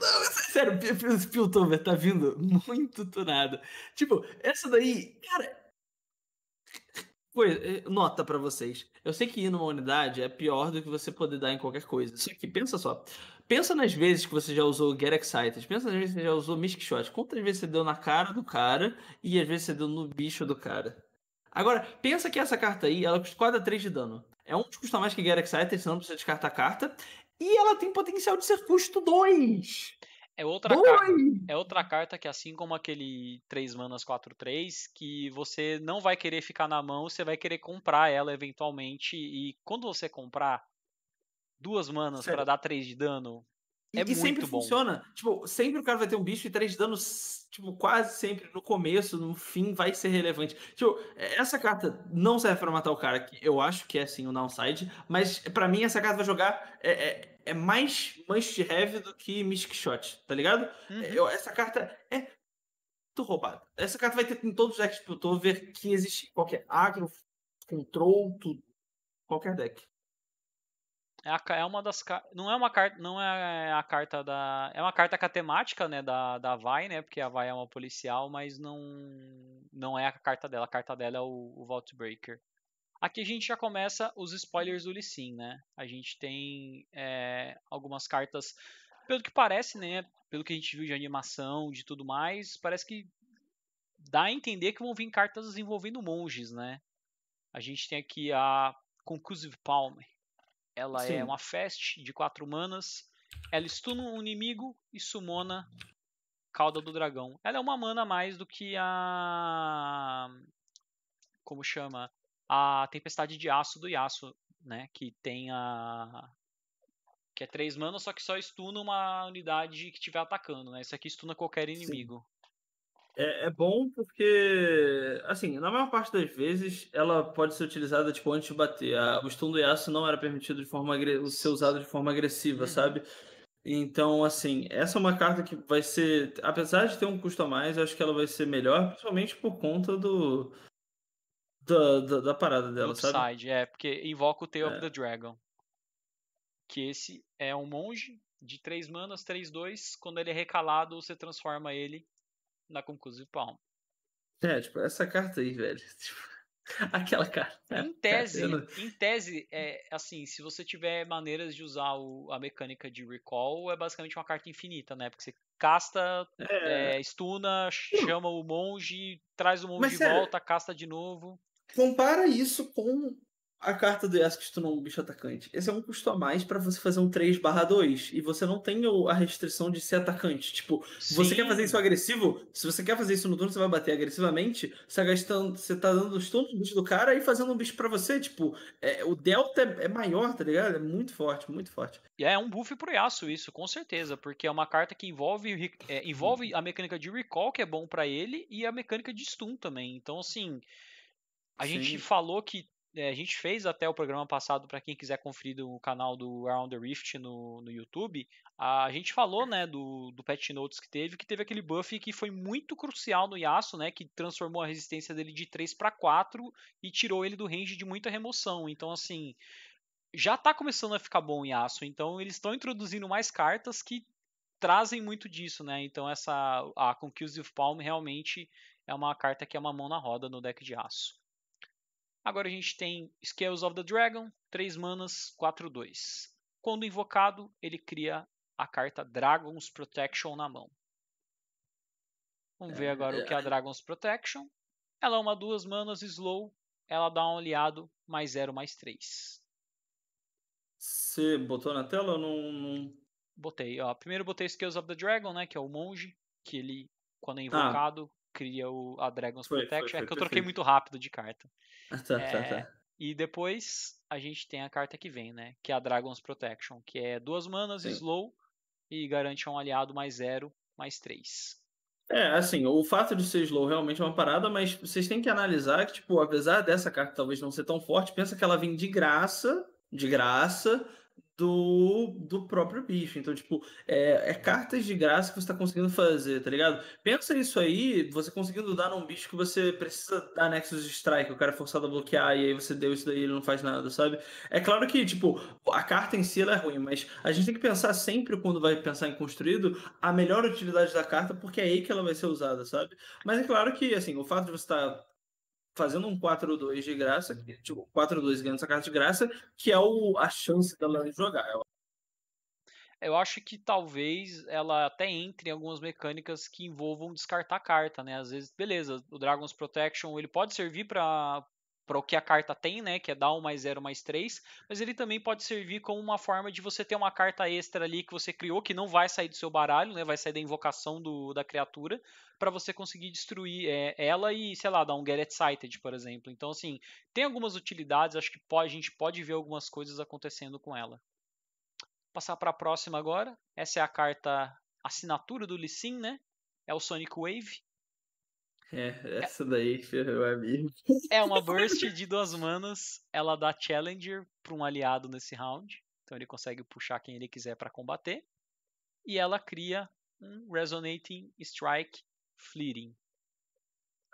não, sério, o Piltover tá vindo muito tunado. Tipo, essa daí, cara. Coisa, eh, nota para vocês. Eu sei que ir numa unidade é pior do que você poder dar em qualquer coisa. Só que pensa só. Pensa nas vezes que você já usou Get Excited. Pensa nas vezes que você já usou Mystic Shot. Quantas vezes você deu na cara do cara e às vezes você deu no bicho do cara. Agora, pensa que essa carta aí, ela custa 4 a 3 de dano. É um custa mais que Get Excited, senão não precisa descartar a carta. E ela tem potencial de ser custo 2. É outra, carta, é outra carta que, assim como aquele 3 manas 4-3, que você não vai querer ficar na mão, você vai querer comprar ela eventualmente. E quando você comprar duas manas para dar 3 de dano, e, é e sempre bom. funciona. Tipo, sempre o cara vai ter um bicho e 3 de dano tipo, quase sempre no começo, no fim, vai ser relevante. Tipo, essa carta não serve para matar o cara, que eu acho que é assim o downside, mas para mim essa carta vai jogar. É, é, é mais must have do que Mystic Shot, tá ligado? Uhum. Eu, essa carta é muito roubada. Essa carta vai ter em todos os decks que eu tô ver que existe qualquer agro, control, tudo. Qualquer deck. É, a, é uma das não é uma carta não é a carta da é uma carta catemática né da, da Vai né porque a Vai é uma policial mas não não é a carta dela. A carta dela é o, o Vault Breaker. Aqui a gente já começa os spoilers do Lissin né. A gente tem é, algumas cartas pelo que parece né pelo que a gente viu de animação de tudo mais parece que dá a entender que vão vir cartas envolvendo monges né. A gente tem aqui a Conclusive Palm ela é Sim. é uma fast de 4 manas. Ela stuna um inimigo e sumona Cauda do Dragão. Ela é uma mana a mais do que a. Como chama? A Tempestade de Aço do Yasuo, né? Que tem a. Que é 3 manas, só que só stuna uma unidade que estiver atacando, né? Esse aqui stuna qualquer inimigo. É, é, bom porque, assim, na maior parte das vezes ela pode ser utilizada tipo antes de bater. A, o stun do Yasuo não era permitido de forma ser usado de forma agressiva, uhum. sabe? Então, assim, essa é uma carta que vai ser, apesar de ter um custo a mais, eu acho que ela vai ser melhor, principalmente por conta do da, da, da parada dela, Upside, sabe? é, porque invoca o Tail é. of the Dragon. Que esse é um monge de 3 manas, 3 2, quando ele é recalado, você transforma ele na Conclusive Palm. É, tipo, essa carta aí, velho. Tipo, aquela carta. Em tese, em tese, é assim, se você tiver maneiras de usar o, a mecânica de recall, é basicamente uma carta infinita, né? Porque você casta, é... É, stuna, chama o monge, traz o monge Mas, de sério, volta, casta de novo. Compara isso com a carta do Yasuo que um bicho atacante. Esse é um custo a mais para você fazer um 3 2 E você não tem a restrição de ser atacante. Tipo, Sim. você quer fazer isso agressivo? Se você quer fazer isso no turno, você vai bater agressivamente. Você tá, gastando, você tá dando stun no bicho do cara e fazendo um bicho para você. Tipo, é, o delta é, é, maior, tá ligado? É muito forte, muito forte. E é um buff pro Yasuo isso, com certeza. Porque é uma carta que envolve, é, envolve a mecânica de recall, que é bom para ele, e a mecânica de stun também. Então, assim... A Sim. gente falou que é, a gente fez até o programa passado, para quem quiser conferir no canal do Around the Rift no, no YouTube, a gente falou, né, do, do patch notes que teve, que teve aquele buff que foi muito crucial no Yasuo, né, que transformou a resistência dele de 3 para 4 e tirou ele do range de muita remoção. Então, assim, já tá começando a ficar bom o Yasuo, então eles estão introduzindo mais cartas que trazem muito disso, né? Então essa a Conclusive Palm realmente é uma carta que é uma mão na roda no deck de aço. Agora a gente tem Scales of the Dragon, 3 manas, 4-2. Quando invocado, ele cria a carta Dragon's Protection na mão. Vamos ver agora o que é a é, Dragon's Protection. Ela é uma duas manas slow, ela dá um aliado mais 0 mais 3. Você botou na tela ou não, não... Botei, ó. Primeiro botei Scales of the Dragon, né, que é o monge, que ele quando é ah. invocado, cria o, a Dragon's foi, Protection. Foi, foi, é que eu troquei muito rápido de carta. Ah, tá, é, tá, tá. E depois a gente tem a carta que vem, né? Que é a Dragon's Protection, que é duas manas, Sim. slow, e garante a um aliado mais zero, mais três. É, assim, o fato de ser slow realmente é uma parada, mas vocês têm que analisar que, tipo, apesar dessa carta talvez não ser tão forte, pensa que ela vem de graça, de graça, do, do próprio bicho. Então, tipo, é, é cartas de graça que você está conseguindo fazer, tá ligado? Pensa isso aí, você conseguindo dar num bicho que você precisa dar Nexus Strike, o cara é forçado a bloquear, e aí você deu isso daí ele não faz nada, sabe? É claro que, tipo, a carta em si ela é ruim, mas a gente tem que pensar sempre, quando vai pensar em construído, a melhor utilidade da carta, porque é aí que ela vai ser usada, sabe? Mas é claro que, assim, o fato de você estar tá fazendo um 4-2 de graça, tipo, 4-2 ganhando essa carta de graça, que é o, a chance dela jogar. Eu acho que talvez ela até entre em algumas mecânicas que envolvam descartar carta, né? Às vezes, beleza, o Dragon's Protection ele pode servir para para o que a carta tem, né, que é dar um mais 0 mais 3, mas ele também pode servir como uma forma de você ter uma carta extra ali que você criou, que não vai sair do seu baralho, né, vai sair da invocação do, da criatura, para você conseguir destruir é, ela e, sei lá, dar um Get Excited, por exemplo. Então, assim, tem algumas utilidades, acho que pode, a gente pode ver algumas coisas acontecendo com ela. Passar para a próxima agora, essa é a carta assinatura do Lissin, né, é o Sonic Wave, é, essa daí, meu amigo. É uma burst de duas manas. Ela dá Challenger para um aliado nesse round. Então ele consegue puxar quem ele quiser para combater. E ela cria um Resonating Strike Fleeting.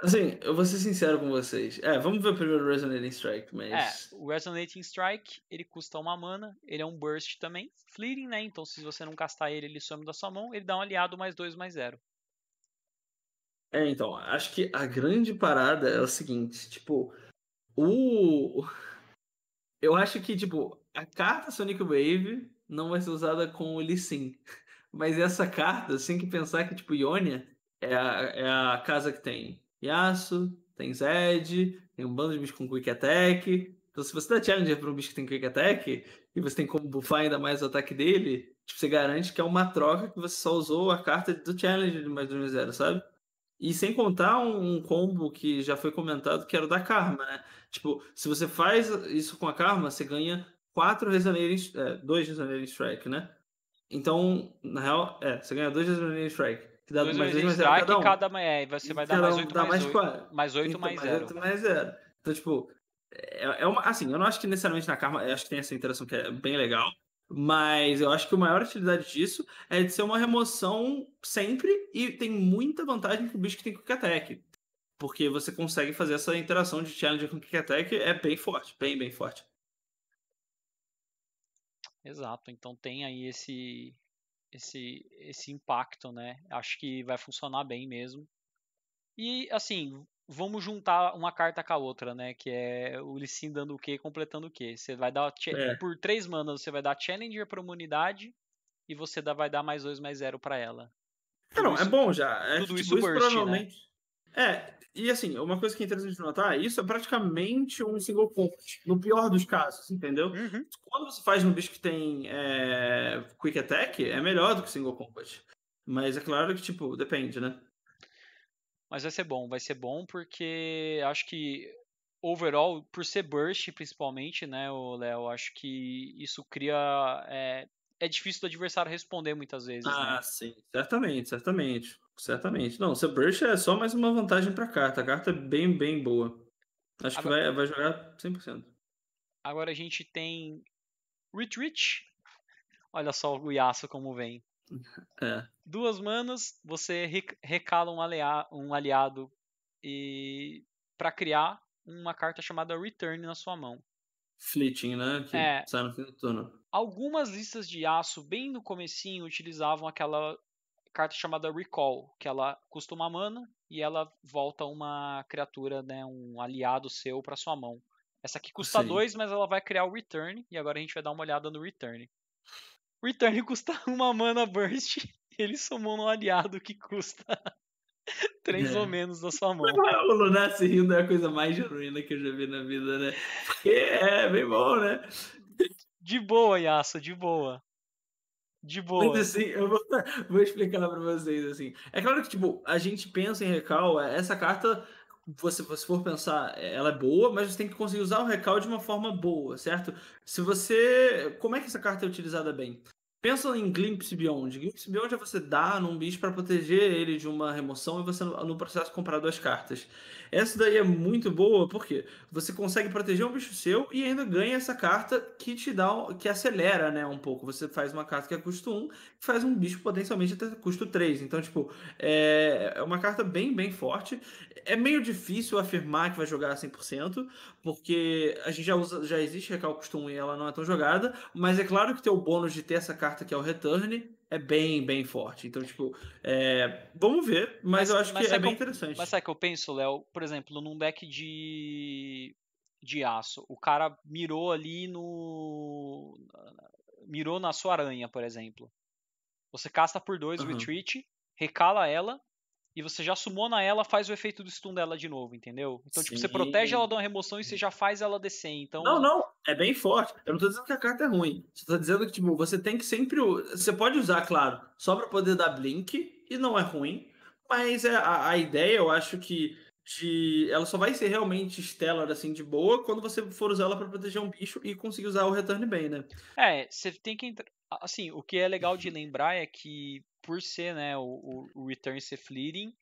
Assim, eu vou ser sincero com vocês. É, vamos ver primeiro o Resonating Strike, mas. É, o Resonating Strike, ele custa uma mana, ele é um burst também. Fleeting, né? Então se você não castar ele, ele some da sua mão, ele dá um aliado mais dois mais zero. É, então, acho que a grande parada é o seguinte, tipo, o. Eu acho que, tipo, a carta Sonic Wave não vai ser usada com o Lee Sin. Mas essa carta, você tem que pensar que, tipo, Ionia é a, é a casa que tem Yasuo, tem Zed, tem um bando de bicho com Quick Attack. Então, se você dá Challenger para um bicho que tem Quick Attack, e você tem como buffar ainda mais o ataque dele, tipo, você garante que é uma troca que você só usou a carta do Challenger de mais 2 0, sabe? E sem contar um, combo que já foi comentado, que era o da Karma, né? Tipo, se você faz isso com a Karma, você ganha quatro Resonating, é, dois Resonating Strike, né? Então, na real, é, você ganha dois Resonating Strike. Que dá dois mais dois mais zero cada um. Cada, é, você vai dar mais oito mais, mais, 8, mais 8 então, mais 0. mais zero. Então, tipo, é, é uma, assim, eu não acho que necessariamente na Karma, acho que tem essa interação que é bem legal, mas eu acho que a maior utilidade disso é de ser uma remoção sempre e tem muita vantagem pro bicho que tem Quick Attack. Porque você consegue fazer essa interação de challenge com Quick Attack é bem forte, bem, bem forte. Exato, então tem aí esse, esse, esse impacto, né? Acho que vai funcionar bem mesmo. E assim, vamos juntar uma carta com a outra, né? Que é o Lissin dando o quê, completando o quê. Você vai dar é. por três manas, você vai dar Challenger para uma unidade e você dá, vai dar mais dois mais zero para ela. É, não, é isso, é bom já. É, tudo tipo, isso, isso burst, provavelmente. Né? É, e assim, uma coisa que é interessante notar, isso é praticamente um single combat, no pior dos casos, entendeu? Uhum. Quando você faz no bicho que tem é, quick attack, é melhor do que single combat. Mas é claro que, tipo, depende, né? Mas vai ser bom, vai ser bom porque acho que overall, por ser burst principalmente, né, o Léo, acho que isso cria. É, é difícil do adversário responder muitas vezes. Né? Ah, né? sim, certamente, certamente. Certamente. Não, ser burst é só mais uma vantagem pra carta. A carta é bem, bem boa. Acho agora, que vai, vai jogar 100%. Agora a gente tem Retreat. Olha só o Yasuo como vem. É. Duas manas, você recala um, um aliado e para criar uma carta chamada Return na sua mão. Fleeting, né? Que é, sai no fim do turno. Algumas listas de aço, bem no comecinho, utilizavam aquela carta chamada Recall, que ela custa uma mana e ela volta uma criatura, né, um aliado seu para sua mão. Essa aqui custa 2, mas ela vai criar o Return, e agora a gente vai dar uma olhada no Return. Return custa uma mana burst, ele somou um aliado que custa três é. ou menos da sua mão. O Lunar se rindo é a coisa mais genuína que eu já vi na vida, né? Porque é bem bom, né? De boa, Yasuo, de boa. De boa. Mas assim, eu vou, vou explicar pra vocês, assim. É claro que, tipo, a gente pensa em recal, essa carta, você, se for pensar, ela é boa, mas você tem que conseguir usar o recal de uma forma boa, certo? Se você... Como é que essa carta é utilizada bem? Pensa em Glimpse Beyond. Glimpse Beyond é você dar num bicho para proteger ele de uma remoção e você no processo comprar duas cartas. Essa daí é muito boa porque você consegue proteger um bicho seu e ainda ganha essa carta que te dá, que acelera, né, um pouco. Você faz uma carta que é custo 1 e faz um bicho potencialmente até custo 3. Então, tipo, é, é uma carta bem, bem forte. É meio difícil afirmar que vai jogar 100%, porque a gente já usa, já existe Recal custo 1 e ela não é tão jogada, mas é claro que tem o bônus de ter essa carta que é o Return é bem, bem forte. Então, tipo, é... vamos ver, mas, mas eu acho mas que é bem interessante. Mas sabe que eu penso, Léo? Por exemplo, num deck de de aço, o cara mirou ali no mirou na sua aranha, por exemplo. Você casta por dois uhum. retreat, recala ela e você já sumona ela, faz o efeito do stun dela de novo, entendeu? Então, Sim. tipo, você protege ela de uma remoção e você já faz ela descer, então... Não, não, é bem forte. Eu não tô dizendo que a carta é ruim. Você tá dizendo que, tipo, você tem que sempre... Você pode usar, claro, só pra poder dar blink, e não é ruim, mas é, a, a ideia, eu acho que de... Ela só vai ser realmente stellar, assim, de boa, quando você for usar ela pra proteger um bicho e conseguir usar o return bem, né? É, você tem que... Assim, o que é legal de lembrar é que por ser, né, o, o, return ser fleeting,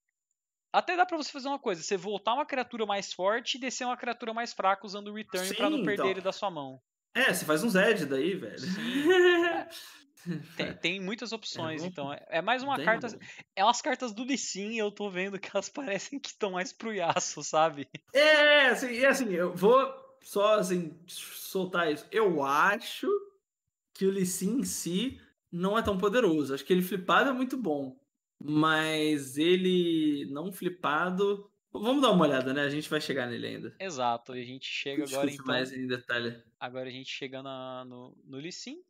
até dá pra você fazer uma coisa, você voltar uma criatura mais forte e descer uma criatura mais fraca usando o return para não perder então. ele da sua mão. É, você faz um Zed daí, velho. tem, tem, muitas opções, é então. É, mais uma Bem carta. É umas cartas do Lissin, eu tô vendo que elas parecem que estão mais pro Yasuo, sabe? É, assim, é assim, eu vou só assim, soltar isso. Eu acho que o Lissin em si não é tão poderoso. Acho que ele flipado é muito bom. Mas ele não flipado. Vamos dar uma olhada, né? A gente vai chegar nele ainda. Exato, e a gente chega agora então. mais em detalhe. Agora a gente chega na, no, no Lissin.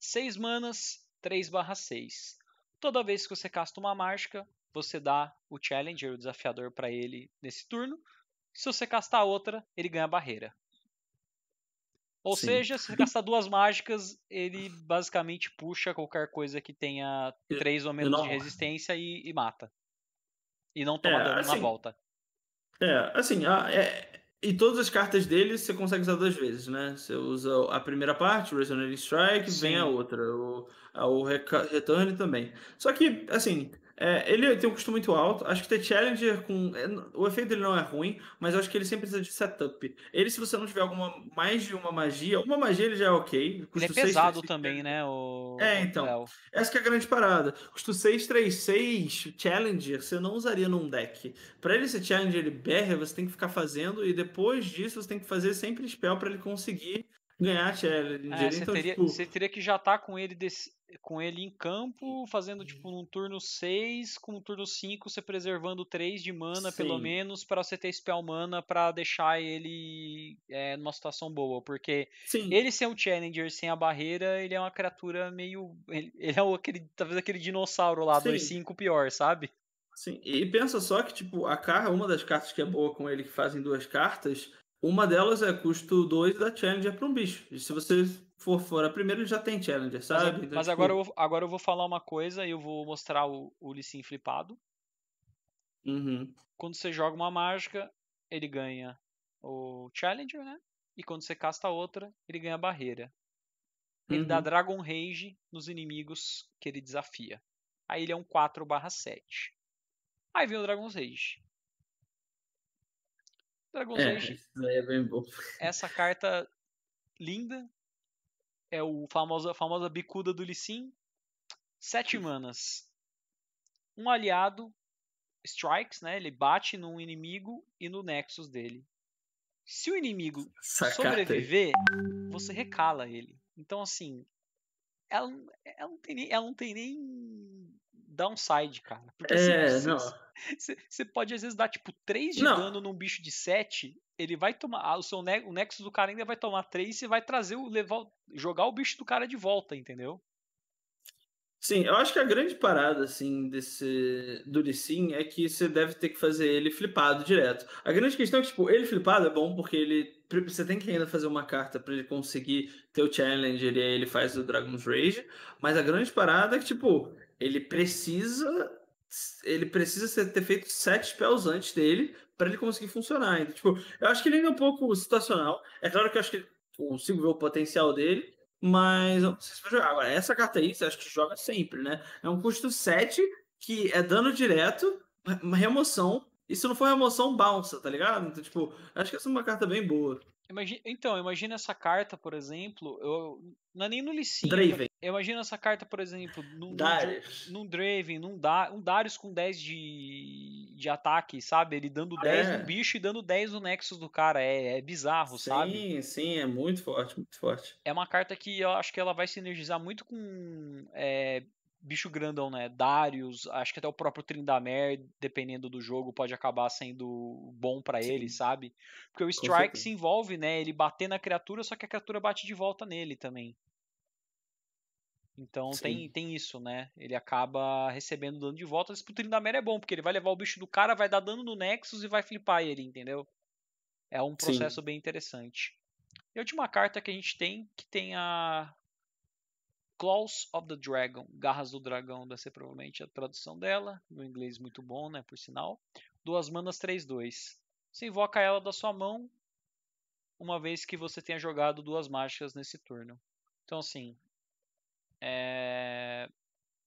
6 manas, 3/6. Toda vez que você casta uma mágica, você dá o Challenger, o desafiador, para ele nesse turno. Se você castar outra, ele ganha barreira. Ou Sim. seja, se gastar duas mágicas, ele basicamente puxa qualquer coisa que tenha três ou menos não... de resistência e, e, mata. E não toma é, dano assim, na volta. É, assim, a, é, e todas as cartas dele você consegue usar duas vezes, né? Você usa a primeira parte, o Resonating Strike, Sim. vem a outra, o, o Return também. Só que, assim, é, ele tem um custo muito alto. Acho que ter Challenger com. É, o efeito dele não é ruim, mas acho que ele sempre precisa de setup. Ele, se você não tiver alguma mais de uma magia, uma magia ele já é ok. Custo ele é pesado 6, também, né? O... É, então. Essa é a grande parada. Custo 636, Challenger, você não usaria num deck. Para ele ser Challenger e BR, você tem que ficar fazendo, e depois disso você tem que fazer sempre spell para ele conseguir ganhar Challenger. É, você, então, teria, tipo... você teria que já estar tá com ele desse com ele em campo, fazendo tipo num turno 6, com um turno 5 você preservando 3 de mana Sim. pelo menos para você ter spell mana para deixar ele é, numa situação boa, porque Sim. ele sem o challenger, sem a barreira, ele é uma criatura meio ele, ele é aquele talvez aquele dinossauro lá, 2/5 pior, sabe? Sim, e pensa só que tipo a carta, uma das cartas que é boa com ele que fazem duas cartas, uma delas é custo 2 da Challenger para um bicho. E se você for fora primeiro, já tem Challenger, sabe? Mas, então, mas tipo... agora, eu vou, agora eu vou falar uma coisa e eu vou mostrar o, o Lissin flipado. Uhum. Quando você joga uma mágica, ele ganha o Challenger, né? E quando você casta outra, ele ganha a barreira. Ele uhum. dá Dragon Rage nos inimigos que ele desafia. Aí ele é um 4 7. Aí vem o Dragon Rage. Dragon's É, daí é essa carta linda. É o famoso, a famosa bicuda do Lee Sin. Sete manas. Um aliado strikes, né? Ele bate num inimigo e no nexus dele. Se o inimigo sobreviver, você recala ele. Então, assim, ela, ela, não, tem nem, ela não tem nem downside, cara. Porque É, você, não. você pode às vezes dar tipo 3 de Não. dano num bicho de 7, ele vai tomar. ah, O seu ne- o Nexus do cara ainda vai tomar 3 e você vai trazer o. levar, jogar o bicho do cara de volta, entendeu? Sim, eu acho que a grande parada, assim, desse do Lee Sin é que você deve ter que fazer ele flipado direto. A grande questão é que, tipo, ele flipado é bom porque ele. Você tem que ainda fazer uma carta pra ele conseguir ter o Challenger e aí ele faz o Dragon's Rage. Mas a grande parada é que, tipo, ele precisa. Ele precisa ter feito sete spells antes dele pra ele conseguir funcionar. Então, tipo, eu acho que ele ainda é um pouco situacional. É claro que eu acho que consigo ver o potencial dele. Mas eu não sei se vai jogar. Agora, essa carta aí, você acha que joga sempre, né? É um custo 7, que é dano direto, remoção. E se não for remoção, bounce, tá ligado? Então, tipo, acho que essa é uma carta bem boa. Imagi- então, imagina essa carta, por exemplo. Eu, não é nem no Licínio. Draven, Eu imagino essa carta, por exemplo, num, num, Darius. num Draven, num da, um Darius com 10 de, de ataque, sabe? Ele dando 10 É. no bicho e dando 10 no Nexus do cara. É, é bizarro, sabe? Sim, sim, é muito forte, muito forte. É uma carta que eu acho que ela vai sinergizar muito com é, bicho grandão, né? Darius, acho que até o próprio Tryndamere, dependendo do jogo, pode acabar sendo bom pra Sim. ele, sabe? Porque o Strike se envolve, né? Ele bater na criatura, só que a criatura bate de volta nele também. Então tem, Sim. tem isso, né? Ele acaba recebendo dano de volta. Mas pro Tryndamere é bom, porque ele vai levar o bicho do cara, vai dar dano no Nexus e vai flipar ele, entendeu? É um Sim. processo bem interessante. E a última carta que a gente tem, que tem a Claws of the Dragon, Garras do Dragão, deve ser provavelmente a tradução dela, no inglês muito bom, né, por sinal. Duas manas 3-2. Você invoca ela da sua mão, uma vez que você tenha jogado duas mágicas nesse turno. Então assim, é,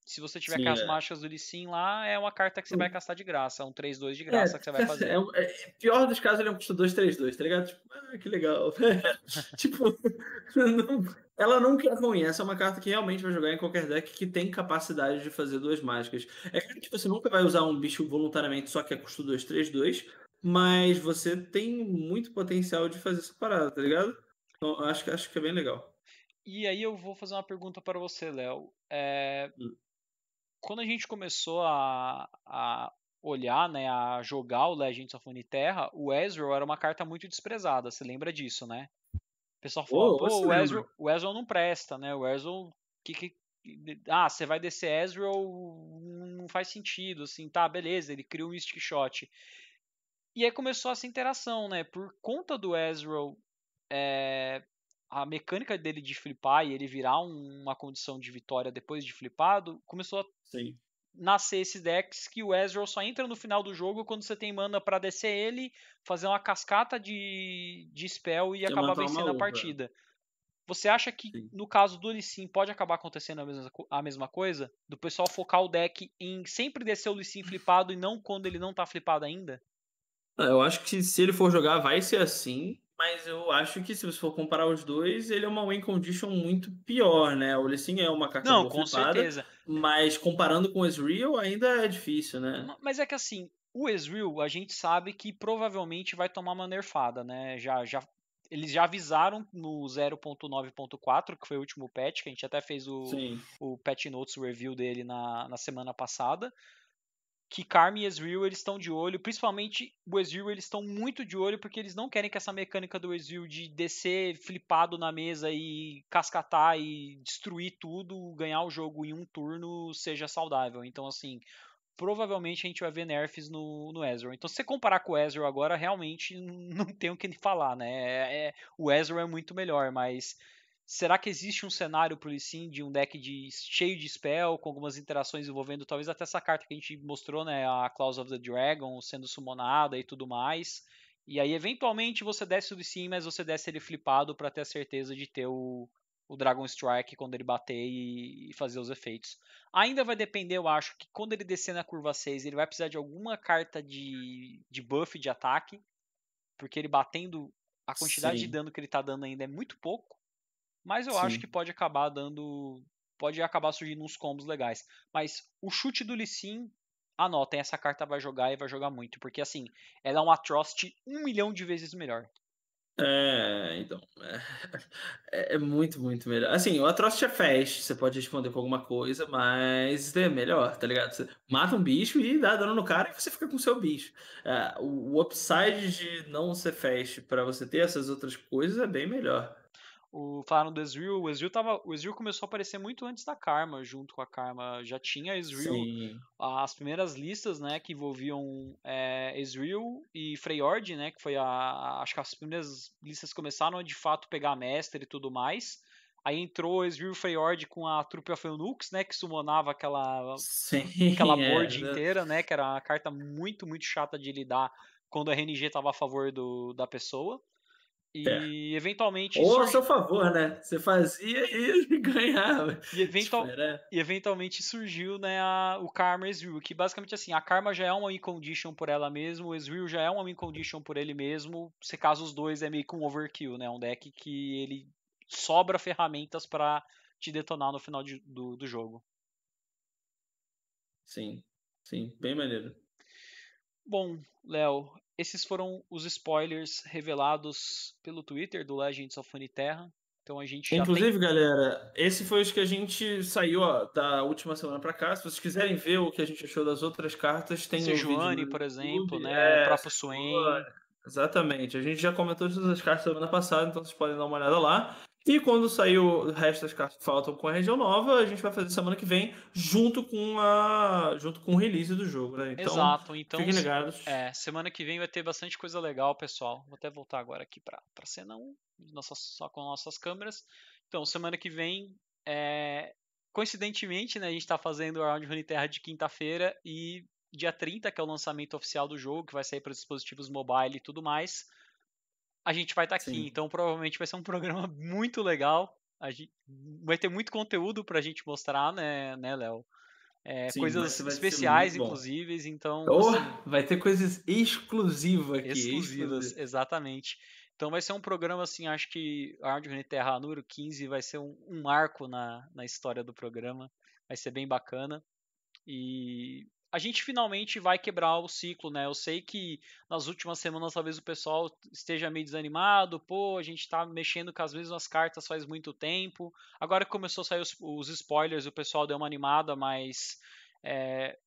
se você tiver Sim, com as é. mágicas do Lee Sin lá, é uma carta que você vai castar de graça, é um 3-2 de É, graça que você vai fazer. é, um- é- pior dos casos, ele é um custo 2-3-2, tá ligado? Tipo, ah, que legal. tipo, não- ela nunca é ruim. Essa é uma carta que realmente vai jogar em qualquer deck que tem capacidade de fazer duas mágicas. É claro que você nunca vai usar um bicho voluntariamente só que é custo 2-3-2, mas você tem muito potencial de fazer essa parada, tá ligado? Então, acho, que- acho que é bem legal. E aí eu vou fazer uma pergunta para você, Léo. É, Hum. Quando a gente começou a, a olhar, né, a jogar o Legends of Runeterra, o Ezreal era uma carta muito desprezada. Você lembra disso, né? O pessoal falava, Oh, pô, eu o. Ezreal, o Ezreal não presta, né? O Ezreal, que, que, ah, você vai descer Ezreal, não faz sentido, assim, tá, beleza, ele cria um Mystic Shot. E aí começou essa interação, né? Por conta do Ezreal, é, a mecânica dele de flipar e ele virar um- uma condição de vitória depois de flipado, começou a Sim. Nascer esses decks que o Ezreal só entra no final do jogo quando você tem mana pra descer ele, fazer uma cascata de, de spell e é acabar vencendo a partida. Você acha que Sim. no caso do Lee Sin pode acabar acontecendo a mesma, a mesma coisa? Do pessoal focar o deck em sempre descer o Lee Sin flipado e não quando ele não tá flipado ainda? Ah, Eu acho que se ele for jogar, vai ser assim. Mas eu acho que se você for comparar os dois, ele é uma win condition muito pior, né? O Lissin é uma carta Não, com flipada, certeza. Mas comparando com o Ezreal ainda é difícil, né? Ma- Mas é que assim, o Ezreal, a gente sabe que provavelmente vai tomar uma nerfada, né? Já, já, eles já avisaram no 0.9.4, que foi o último patch, que a gente até fez o, Sim. o patch notes review dele na, na semana passada, que Karma e Ezreal eles estão de olho, principalmente o Ezreal eles estão muito de olho porque eles não querem que essa mecânica do Ezreal de descer flipado na mesa e cascatar e destruir tudo, ganhar o jogo em um turno seja saudável. Então assim, provavelmente a gente vai ver nerfs no, no Ezreal. Então se você comparar com o Ezreal agora, realmente não tem o que falar, né? É, é- o Ezreal é muito melhor, mas Será que existe um cenário pro Lee Sin de um deck de, cheio de spell, com algumas interações envolvendo talvez até essa carta que a gente mostrou, né? A Claws of the Dragon sendo summonada e tudo mais. E aí, eventualmente, você desce o Lee Sin, mas você desce ele flipado para ter a certeza de ter o, o Dragon Strike quando ele bater e, fazer os efeitos. Ainda vai depender, eu acho, que quando ele descer na curva 6, ele vai precisar de alguma carta de, de buff de ataque porque ele batendo a quantidade Sim. de dano que ele tá dando ainda é muito pouco. Mas eu Sim. acho que pode acabar dando. Pode acabar surgindo uns combos legais. Mas o chute do Lissin, anotem, essa carta vai jogar e vai jogar muito. Porque assim, ela é um Atrocity um milhão de vezes melhor. É, então. É, é, muito, muito melhor. Assim, o Atrocity é fast, você pode responder com alguma coisa, mas é melhor, tá ligado? Você mata um bicho e dá dano no cara e você fica com o seu bicho. É, o, o upside de não ser fast para você ter essas outras coisas é bem melhor. O, falaram do Ezreal, o Ezreal, tava, o Ezreal começou a aparecer muito antes da Karma, junto com a Karma. Já tinha Ezreal, Sim. as primeiras listas, né, que envolviam é, Ezreal e Freyord, né, que foi a, acho que as primeiras listas começaram a de fato pegar Mestre e tudo mais. Aí entrou Ezreal Freyord com a Trupe of Eunuchs, né, que summonava aquela, Sim, aquela board é, inteira, né, que era uma carta muito, muito chata de lidar quando a RNG estava a favor do, da pessoa. E é. eventualmente. Ou a seu favor, né? Você fazia e ganhava. E, eventual... Tipo, e eventualmente surgiu né, a... o Karma Ezreal, que basicamente assim, a Karma já é uma win condition por ela mesma, o Ezreal já é uma win condition por ele mesmo. Se caso os dois é meio que um overkill, né? Um deck que ele sobra ferramentas para te detonar no final de, do, do jogo. Sim, sim, bem maneiro. Bom, Léo, esses foram os spoilers revelados pelo Twitter do Legends of Terra. Então a gente Inclusive, tem... galera, esse foi os que a gente saiu ó, da última semana para cá. Se vocês quiserem ver o que a gente achou das outras cartas, tem Sejuani, por exemplo, né? É, o próprio Swain. Exatamente. A gente já comentou todas as cartas semana passada, então vocês podem dar uma olhada lá. E quando sair o resto das cartas que faltam com a região nova, a gente vai fazer semana que vem, junto com a junto com o release do jogo, né? Então, Exato, então fiquem ligados. É, semana que vem vai ter bastante coisa legal, pessoal. Vou até voltar agora aqui para a cena 1, nossa, só com nossas câmeras. Então, semana que vem, é, coincidentemente, né, a gente está fazendo o Round Rune Terra de quinta-feira e dia 30, que é o lançamento oficial do jogo, que vai sair para dispositivos mobile e tudo mais a gente vai estar tá aqui. Então provavelmente vai ser um programa muito legal. A gente, vai ter muito conteúdo pra gente mostrar, né, né, Léo? É, Sim, coisas especiais, inclusive, então. Oh, assim, vai ter coisas exclusivas aqui. Exclusivas, exatamente. Então vai ser um programa, assim, acho que a Arte Terra número 15 vai ser um, um marco na, na história do programa. Vai ser bem bacana. E a gente finalmente vai quebrar o ciclo, né? Eu sei que nas últimas semanas talvez o pessoal esteja meio desanimado, pô, a gente tá mexendo com as mesmas cartas faz muito tempo. Agora que começou a sair os, os spoilers, o pessoal deu uma animada, mas é,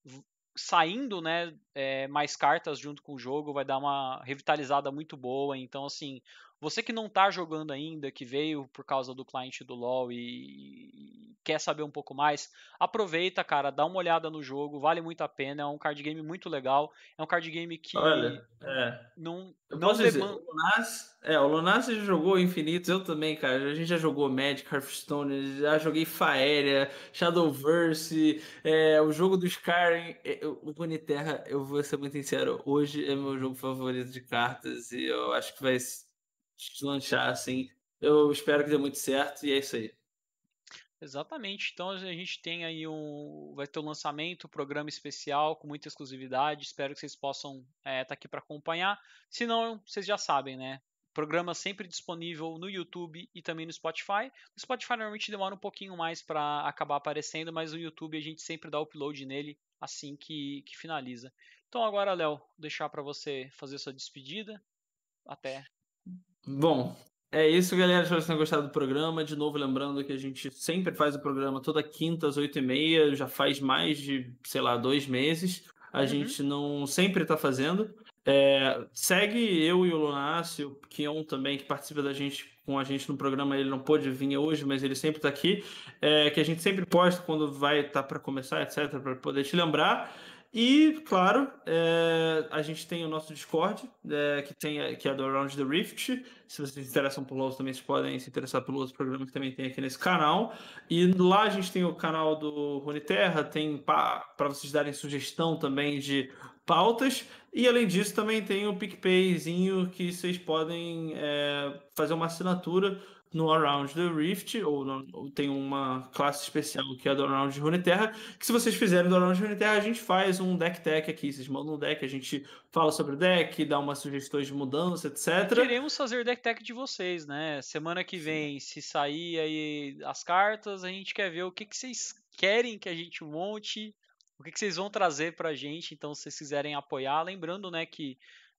saindo, né, é, mais cartas junto com o jogo vai dar uma revitalizada muito boa. Então, assim, você que não está jogando ainda, que veio por causa do cliente do LoL e quer saber um pouco mais, aproveita, cara, dá uma olhada no jogo, vale muito a pena, é um card game muito legal, é um card game que Olha, é. não, eu não dizer, o Lunas, é, o Lunas já jogou Infinitos, eu também, cara, a gente já jogou Magic, Hearthstone, já joguei Faeria, Shadowverse, é, o jogo do Skyrim, é, o Runeterra, eu vou ser muito sincero, hoje é meu jogo favorito de cartas e eu acho que vai deslanchar, assim. Eu espero que dê muito certo e é isso aí. Exatamente. Então a gente tem aí um. Vai ter um lançamento, um programa especial com muita exclusividade. Espero que vocês possam estar é, tá aqui para acompanhar. Se não, vocês já sabem, né? Programa sempre disponível no YouTube e também no Spotify. O Spotify normalmente demora um pouquinho mais para acabar aparecendo, mas o YouTube a gente sempre dá upload nele assim que, que finaliza. Então agora, Léo, deixar para você fazer sua despedida. Até Bom, é isso, galera. Espero que vocês tenham gostado do programa. De novo, lembrando que a gente sempre faz o programa toda quinta às oito e meia, já faz mais de, sei lá, dois meses. A uhum. gente não sempre está fazendo. É, segue eu e o Lunácio, o Kion também, que participa da gente com a gente no programa. Ele não pôde vir hoje, mas ele sempre está aqui. É, que a gente sempre posta quando vai estar tá para começar, etc., para poder te lembrar. E, claro, é, a gente tem o nosso Discord, é, que, tem, que é do Around the Rift. Se vocês se interessam por LoL, também vocês podem se interessar pelo outro programa que também tem aqui nesse canal. E lá a gente tem o canal do Runeterra, tem para vocês darem sugestão também de pautas. E além disso, também tem o PicPayzinho que vocês podem é, fazer uma assinatura no Around the Rift, ou, no, ou, tem uma classe especial que é do Around de Runeterra, que se vocês fizerem do Around de Runeterra, a gente faz um deck tech aqui, vocês mandam um deck, a gente fala sobre o deck, dá umas sugestões de mudança, etc. Queremos fazer deck tech de vocês, né? Semana que vem, se sair aí as cartas, a gente quer ver o que, que vocês querem que a gente monte, o que, que vocês vão trazer pra gente, então se vocês quiserem apoiar, lembrando, né, que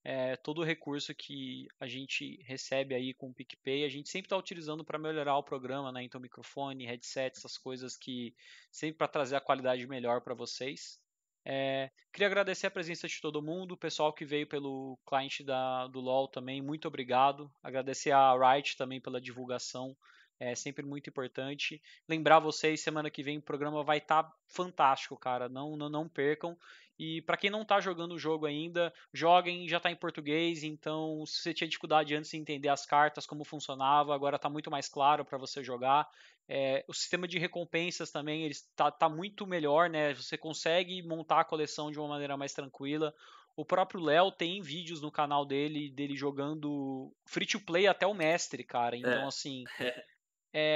é, todo o recurso que a gente recebe aí com o PicPay, a gente sempre está utilizando para melhorar o programa, né? Então, microfone, headset, essas coisas que sempre para trazer a qualidade melhor para vocês. É, queria agradecer a presença de todo mundo, o pessoal que veio pelo cliente da, do LoL também, muito obrigado. Agradecer a Wright também pela divulgação, é sempre muito importante. Lembrar vocês, semana que vem o programa vai estar tá fantástico, cara, não, não, não percam. E para quem não está jogando o jogo ainda, joguem, já está em português, então se você tinha dificuldade antes de entender as cartas, como funcionava, agora está muito mais claro para você jogar. É, o sistema de recompensas também está tá muito melhor, né? Você consegue montar a coleção de uma maneira mais tranquila. O próprio Léo tem vídeos no canal dele, dele jogando free to play até o mestre, cara. Então, é. assim. É,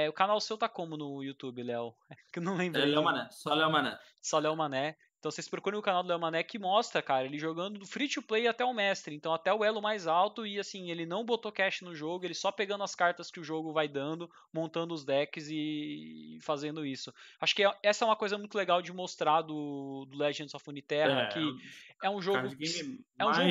o canal seu tá como no YouTube, Léo? Que eu não lembro. É Léo Mané, só Léo Mané. Só Léo Mané. Então vocês procurem o canal do Léo Mané que mostra, cara, ele jogando do free to play até o mestre, então até o elo mais alto e assim, ele não botou cash no jogo, ele só pegando as cartas que o jogo vai dando, montando os decks e fazendo isso. Acho que é, essa é uma coisa muito legal de mostrar do, do Legends of Uniterra, é, que é um jogo é um jogo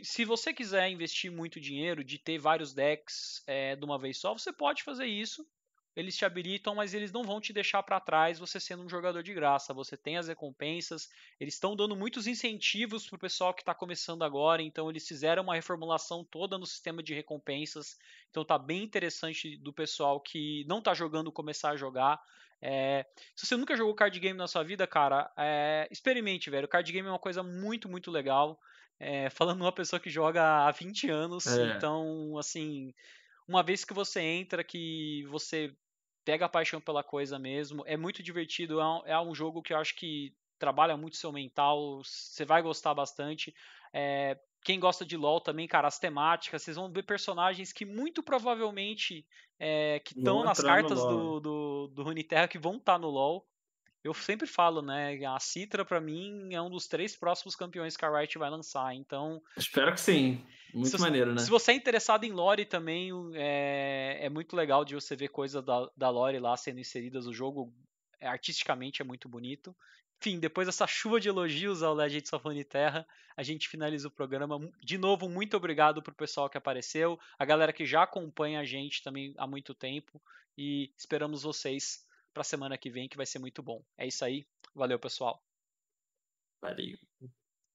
que se você quiser investir muito dinheiro, de ter vários decks é, de uma vez só, você pode fazer isso eles te habilitam, mas eles não vão te deixar para trás você sendo um jogador de graça. Você tem as recompensas, eles estão dando muitos incentivos para o pessoal que está começando agora, então eles fizeram uma reformulação toda no sistema de recompensas. Então tá bem interessante do pessoal que não está jogando começar a jogar. É, se você nunca jogou card game na sua vida, cara, é, experimente, velho. O card game é uma coisa muito, muito legal. É, falando uma pessoa que joga há 20 anos, é. então, assim, uma vez que você entra, que você pega a paixão pela coisa mesmo, é muito divertido, é um, é um jogo que eu acho que trabalha muito seu mental, você vai gostar bastante. É, quem gosta de LoL também, cara, as temáticas, vocês vão ver personagens que muito provavelmente é, que estão nas cartas do, do, do Runeterra que vão estar tá no LoL. Eu sempre falo, né? A Citra, para mim, é um dos três próximos campeões que a Riot vai lançar. Então. Espero que sim. Muito se, maneiro, né? Se você é interessado em lore também, é, é muito legal de você ver coisas da, da lore lá sendo inseridas. O jogo, é, artisticamente, é muito bonito. Enfim, depois dessa chuva de elogios ao Legends of Terra, a gente finaliza o programa. De novo, muito obrigado pro pessoal que apareceu, a galera que já acompanha a gente também há muito tempo e esperamos vocês para a semana que vem, que vai ser muito bom. É isso aí. Valeu, pessoal. Valeu.